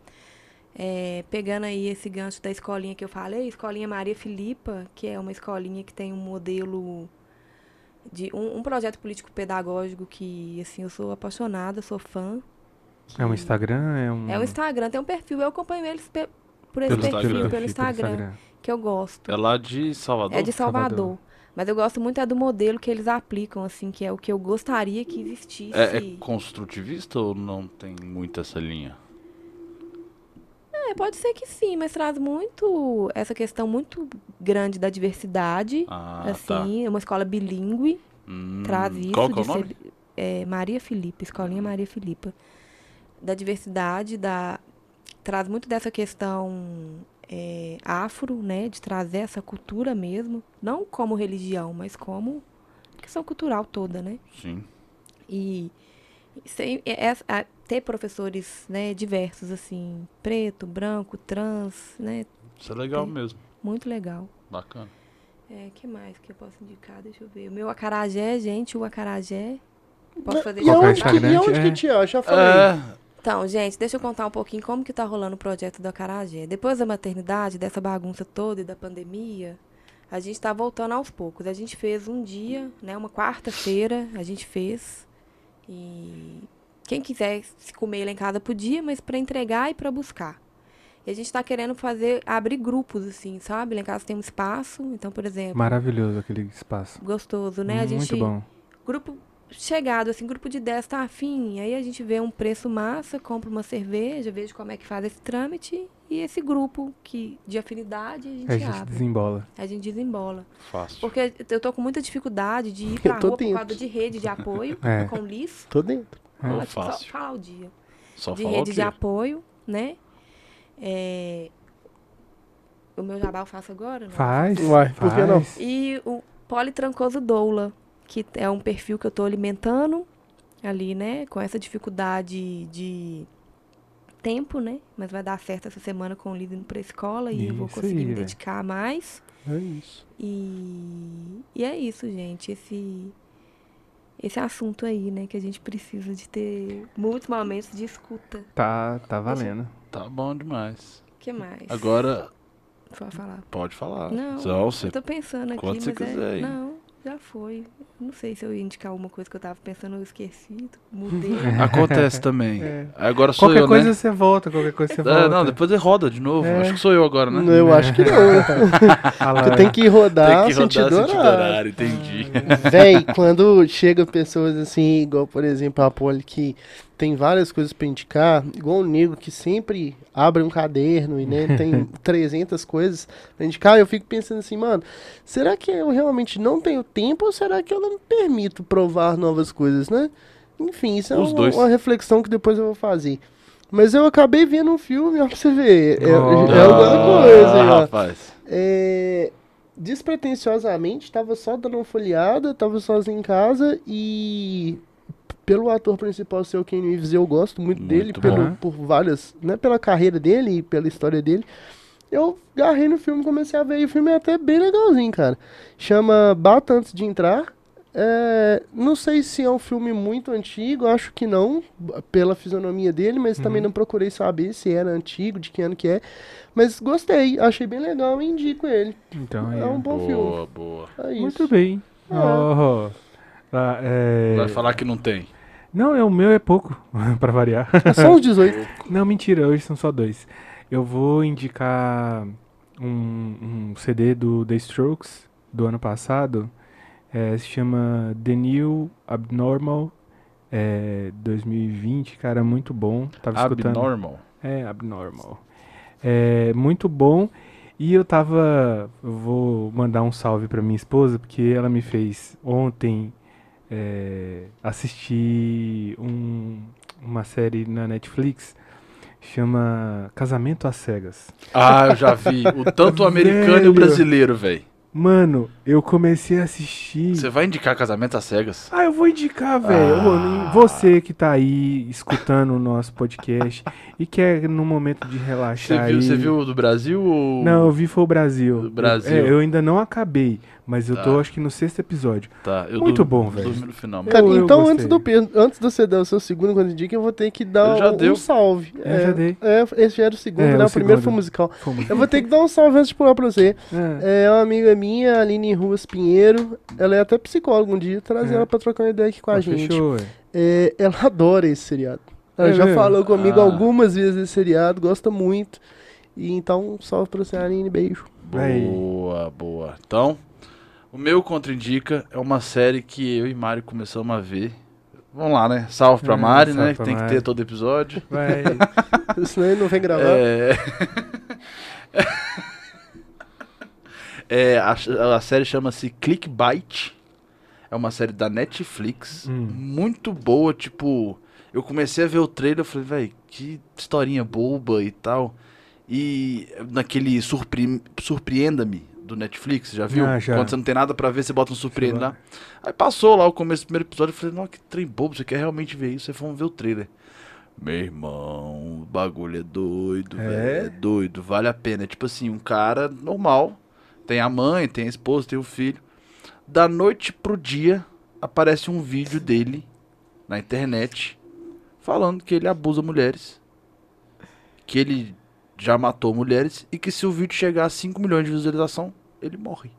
É, pegando aí esse gancho da escolinha que eu falei, Escolinha Maria Filipa, que é uma escolinha que tem um modelo de um, um projeto político pedagógico que assim eu sou apaixonada, sou fã. É um que- Instagram? É um, É um Instagram, tem um perfil, eu acompanho eles pe- por esse Pelo perfil, Instagram. pelo Instagram, que eu gosto. É lá de Salvador? É de Salvador. Salvador. Mas eu gosto muito é do modelo que eles aplicam, assim, que é o que eu gostaria que existisse. É, é construtivista ou não tem muito essa linha? É, pode ser que sim, mas traz muito essa questão muito grande da diversidade. Ah, tá. assim, é uma escola bilíngue, Hum, traz isso. Qual é o de nome? ser- é, Maria Filipa, Escolinha Maria Filipa. Da diversidade, da, traz muito dessa questão é, afro, né? De trazer essa cultura mesmo. Não como religião, mas como questão cultural toda, né? Sim. E sem- é- é- a- ter professores né, diversos, assim, preto, branco, trans, né? Isso é legal Tem. mesmo. Muito legal. Bacana. É, que mais que eu posso indicar? Deixa eu ver. O meu acarajé, gente, o acarajé. Posso fazer E Qual que é e aonde É. que te acha? Já falei. É, Então, gente, deixa eu contar um pouquinho como que tá rolando o projeto do Acarajé. Depois da maternidade, dessa bagunça toda e da pandemia, a gente tá voltando aos poucos. A gente fez um dia, né, uma quarta-feira, a gente fez. E quem quiser se comer lá em casa podia, mas para entregar e para buscar. E a gente tá querendo fazer, abrir grupos, assim, sabe? Lá em casa tem um espaço, então, por exemplo, Maravilhoso aquele espaço. gostoso, né? A Muito gente bom. grupo chegado, assim, grupo de 10 tá afim, aí a gente vê um preço massa, compra uma cerveja, vejo como é que faz esse trâmite, e esse grupo que de afinidade a gente A gente abre. desembola. A gente desembola. fácil. Porque eu tô com muita dificuldade de ir [LAUGHS] pra rua por dentro. causa de rede de apoio, [LAUGHS] É. com liço. Tô dentro. É fácil. Só falar o dia. Só de rede o de apoio, né? É, O meu jabá eu faço agora, não? Faz. Uai, por que não? E o politrancoso doula, que é um perfil que eu tô alimentando ali, né? Com essa dificuldade de tempo, né? Mas vai dar certo essa semana com o Lido indo pra escola e eu vou conseguir aí, me dedicar mais. É isso. E, e é isso, gente. Esse, esse assunto aí, né? Que a gente precisa de ter muitos momentos de escuta. Tá, tá valendo. Tá bom demais. O que mais? Agora, Pode falar. pode falar. Não, Então, você eu tô pensando aqui, quando mas você é- quiser aí. Não, já foi. Não sei se eu ia indicar alguma coisa que eu tava pensando, eu esqueci. Mudei. [LAUGHS] Acontece também. É. Agora sou Qualquer eu, coisa né? você volta, qualquer coisa você É, volta. não, depois ele roda de novo. É. Acho que sou eu agora, né? Eu acho que [LAUGHS] não. Ah [LAUGHS] Tu tem que rodar, Tem que rodar sentido sentido horário. horário, entendi. Véi, quando chega pessoas assim, igual por exemplo a Poli, que tem várias coisas pra indicar, igual o Nego, que sempre abre um caderno e né, [LAUGHS] tem 300 coisas pra indicar, eu fico pensando assim, mano, será que eu realmente não tenho tempo ou será que eu não me permito provar novas coisas, né? Enfim, isso é uma, uma reflexão que depois eu vou fazer. Mas eu acabei vendo um filme, ó, pra você ver. É, Oh. é alguma coisa, Ah, rapaz. É, despretensiosamente, tava só dando uma folheada, tava sozinho em casa e pelo ator principal ser o Ken Reeves, eu gosto muito, dele, Muito pelo, bom. por várias, né, pela carreira dele e pela história dele. Eu garrei no filme, comecei a ver e o filme é até bem legalzinho, cara. Chama Bata Antes de Entrar. É, não sei se é um filme muito antigo, acho que não, pela fisionomia dele, mas também Uhum. não procurei saber se era antigo, de que ano que é. Mas gostei, achei bem legal e indico ele. Então, aí, É um bom filme. Boa, boa. É. Muito bem. É. Oh, ah, é... Vai falar que não tem. Não, é o meu é pouco, [LAUGHS] pra variar. É só uns 18. Não, mentira, hoje são só dois. Eu vou indicar um, um CD do The Strokes, do ano passado. É, se chama The New Abnormal é, 2020, cara, muito bom. Tava escutando. Abnormal. É, Abnormal. É, muito bom. E eu tava. Eu vou mandar um salve pra minha esposa, porque ela me fez ontem é, assistir um- uma série na Netflix. Chama Casamento às Cegas. Ah, eu já vi. O tanto o americano e o brasileiro, velho. Mano, eu comecei a assistir. Você vai indicar casamento às cegas? Ah, eu vou indicar, velho. Ah. Você que tá aí escutando o nosso podcast e quer num momento de Você relaxar viu, aí. você viu o do Brasil ou. Não, eu vi foi o Brasil. Do Brasil. Eu, é, eu ainda não acabei, mas eu tô Tá. acho que no sexto episódio. Tá, eu Muito bom, velho. No. Cara, Eu- eu então gostei. antes, do, antes de você dar o seu segundo quando indica, eu vou ter que dar Eu já um, um salve. Eu já dei. É, esse já era o segundo, É, né? o O, primeiro segundo. foi musical. Fomos. Eu vou ter que dar um salve antes de pular pra você. É. É uma amiga minha, Aline Ruas Pinheiro. Ela é até psicóloga um dia, trazer É. ela pra trocar uma ideia aqui com a Pô, gente. Fechou. É, ela adora esse seriado. Ela É já mesmo? falou comigo Ah. algumas vezes desse seriado, gosta muito. E então, salve pra você, Aline, beijo. Aí. Boa, boa. Então, o meu contraindica é uma série que eu e Mário começamos a ver. Vamos lá, né? Salve pra É, Mari, salve né? Que pra tem que Mari. ter todo episódio. Vai. [LAUGHS] Senão ele não vem gravar. É... [LAUGHS] É, a, a série chama-se Clickbait. É uma série da Netflix. Hum. Muito boa, tipo... Eu comecei a ver o trailer, eu falei, velho, que historinha boba e tal. E naquele surpre... Surpreenda-me do Netflix, já viu? Ah, já. Quando você não tem nada pra ver, você bota um surpreende Sei lá. Aí passou lá o começo do primeiro episódio, eu falei, nossa, que trem bobo, você quer realmente ver isso? Aí vamos ver o trailer. Meu irmão, o bagulho é doido, É? velho. É doido, vale a pena. É tipo assim, um cara normal. Tem a mãe, tem a esposa, tem o filho. Da noite pro dia, aparece um vídeo dele na internet falando que ele abusa mulheres. Que ele já matou mulheres e que se o vídeo chegar a 5 milhões de visualização, ele morre.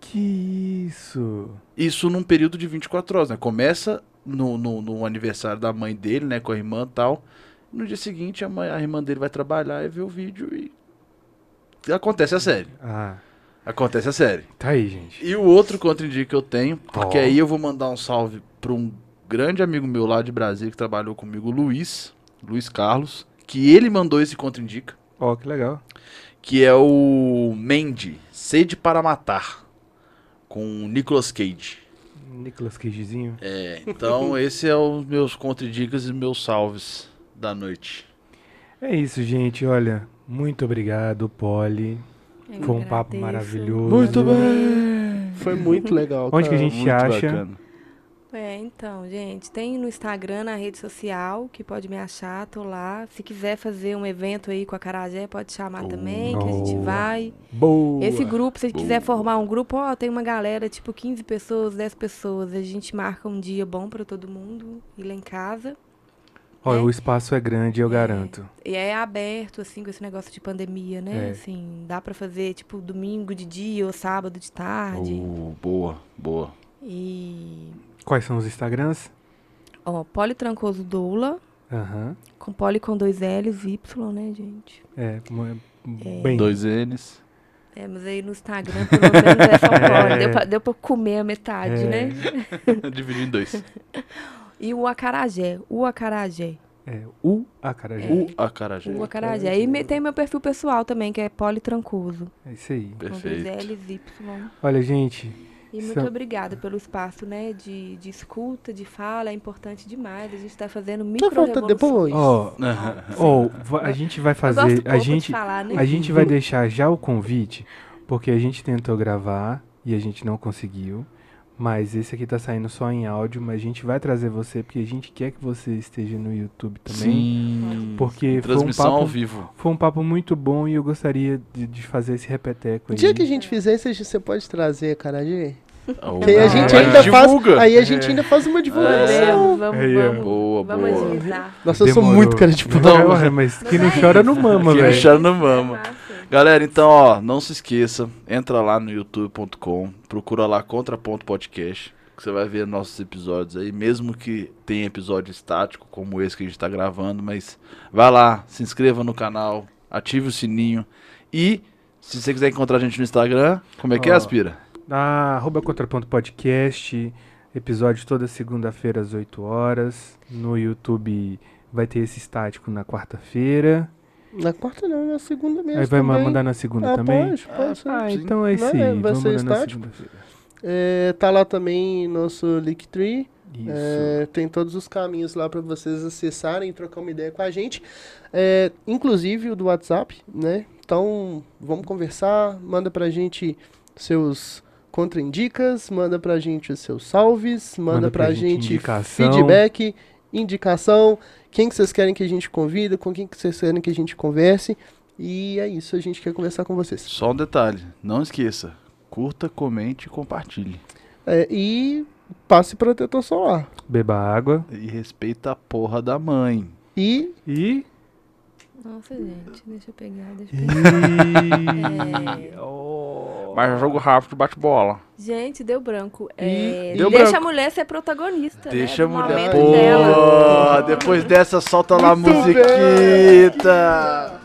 que isso? Isso num período de 24 horas, né? Começa no, no, no aniversário da mãe dele, né? Com a irmã e tal. No dia seguinte, a, mãe, a irmã dele vai trabalhar e vê o vídeo e. Acontece a série. Ah, Acontece a série. tá aí, gente. E o outro contraindico que eu tenho, porque Ó. aí eu vou mandar um salve pra um grande amigo meu lá de Brasília que trabalhou comigo, Luiz, Luiz Carlos, que ele mandou esse contraindica, Ó, que legal. que é o Mandy, Sede para Matar, com Nicolas Cage. Nicolas Cagezinho. É, então [LAUGHS] esse é os meus contraindicas e meus salves da noite. É isso, gente. Olha, muito obrigado, Polly. Eu Foi um papo agradeço. maravilhoso. bem! Foi muito legal. Onde que a gente acha? É, então, gente, tem no Instagram, na rede social, que pode me achar, tô lá. Se quiser fazer um evento aí com a Carajé, pode chamar também, que a gente Boa. vai. Boa! Esse grupo, se quiser Boa. formar um grupo, ó, tem uma galera, tipo 15 pessoas, 10 pessoas. A gente marca um dia bom pra todo mundo ir lá em casa. Ó, né? o espaço é grande, eu garanto. E é aberto, assim, com esse negócio de pandemia, né? É. Assim, dá pra fazer, tipo, domingo de dia ou sábado de tarde. Oh, boa, boa. E. Quais são os Instagrams? Ó, Politrancoso Doula, Aham. com poli com dois L's e Y, né, gente? É, como é- bem. Dois N's. É, mas aí no Instagram, pelo menos, é só [LAUGHS] poli. É. Deu, pra, deu pra comer a metade, É. né? [LAUGHS] Dividir em dois. [LAUGHS] E o acarajé, o acarajé. É, o Acarajé. O acarajé. O acarajé. E me- tem meu perfil pessoal também, que é Politrancoso. É isso aí. Com dois Perfeito. L's e Y. Olha, gente, E muito São- obrigada pelo espaço, né? De, de escuta, de fala, é importante demais. A gente tá fazendo micro volta depois. ó, ó, va- a gente vai fazer, a gente, falar, né? a gente vai deixar já o convite, porque a gente tentou gravar e a gente não conseguiu. Mas esse aqui tá saindo só em áudio, mas a gente vai trazer você porque a gente quer que você esteja no YouTube também. Sim. Porque foi um Transmissão papo ao vivo. Foi um papo muito bom e eu gostaria de, de fazer esse repeteco O aí. dia que a gente fizer isso, você pode trazer a Carajé? Oh, aí a gente ainda faz. divulga. Aí a gente É. ainda faz uma divulgação. Vamos, ó. vamos. Boa, Vamos boa. agilizar. Nossa, eu sou Demorou. muito cara de pau. Não, Ué, mas quem não é chora isso. não mama, Que velho. deixar no mama. Galera, então, ó, não se esqueça, entra lá no youtube.com, procura lá Contraponto Podcast, que você vai ver nossos episódios aí, mesmo que tenha episódio estático, como esse que a gente tá gravando, mas vai lá, se inscreva no canal, ative o sininho e se você quiser encontrar a gente no Instagram, como é que é. Aspira? Ah, arroba Contraponto Podcast, episódio toda segunda-feira às 8 horas. No YouTube vai ter esse estático na quarta-feira. Na quarta não, na segunda mesmo. Aí vai também. mandar na segunda ah, também? Pode, pode ser. Ah, sim. então é isso Vai, aí. vai Vamos ser estático. É, tá lá também nosso Linktree. Isso. É, tem todos os caminhos lá para vocês acessarem e trocar uma ideia com a gente. É, inclusive o do WhatsApp, né? Então, vamos conversar. Manda pra gente seus contraindicas, manda pra gente os seus salves, manda, Manda pra, pra gente gente feedback, indicação, quem que vocês querem que a gente convida, com quem que vocês querem que a gente converse. E é isso, a gente quer conversar com vocês. Só um detalhe, não esqueça, curta, comente e compartilhe. É, e passe protetor solar. Beba água. E respeita a porra da mãe. E E. Nossa, gente, deixa eu pegar, deixa eu pegar. e... [LAUGHS] É. Oh. Mas jogo rápido, bate bola. Gente, deu branco. É, deu deixa branco. a mulher ser protagonista. Deixa a né, do mulher. momento dela. Pô, depois dessa, solta lá a Muito bem. musiquita.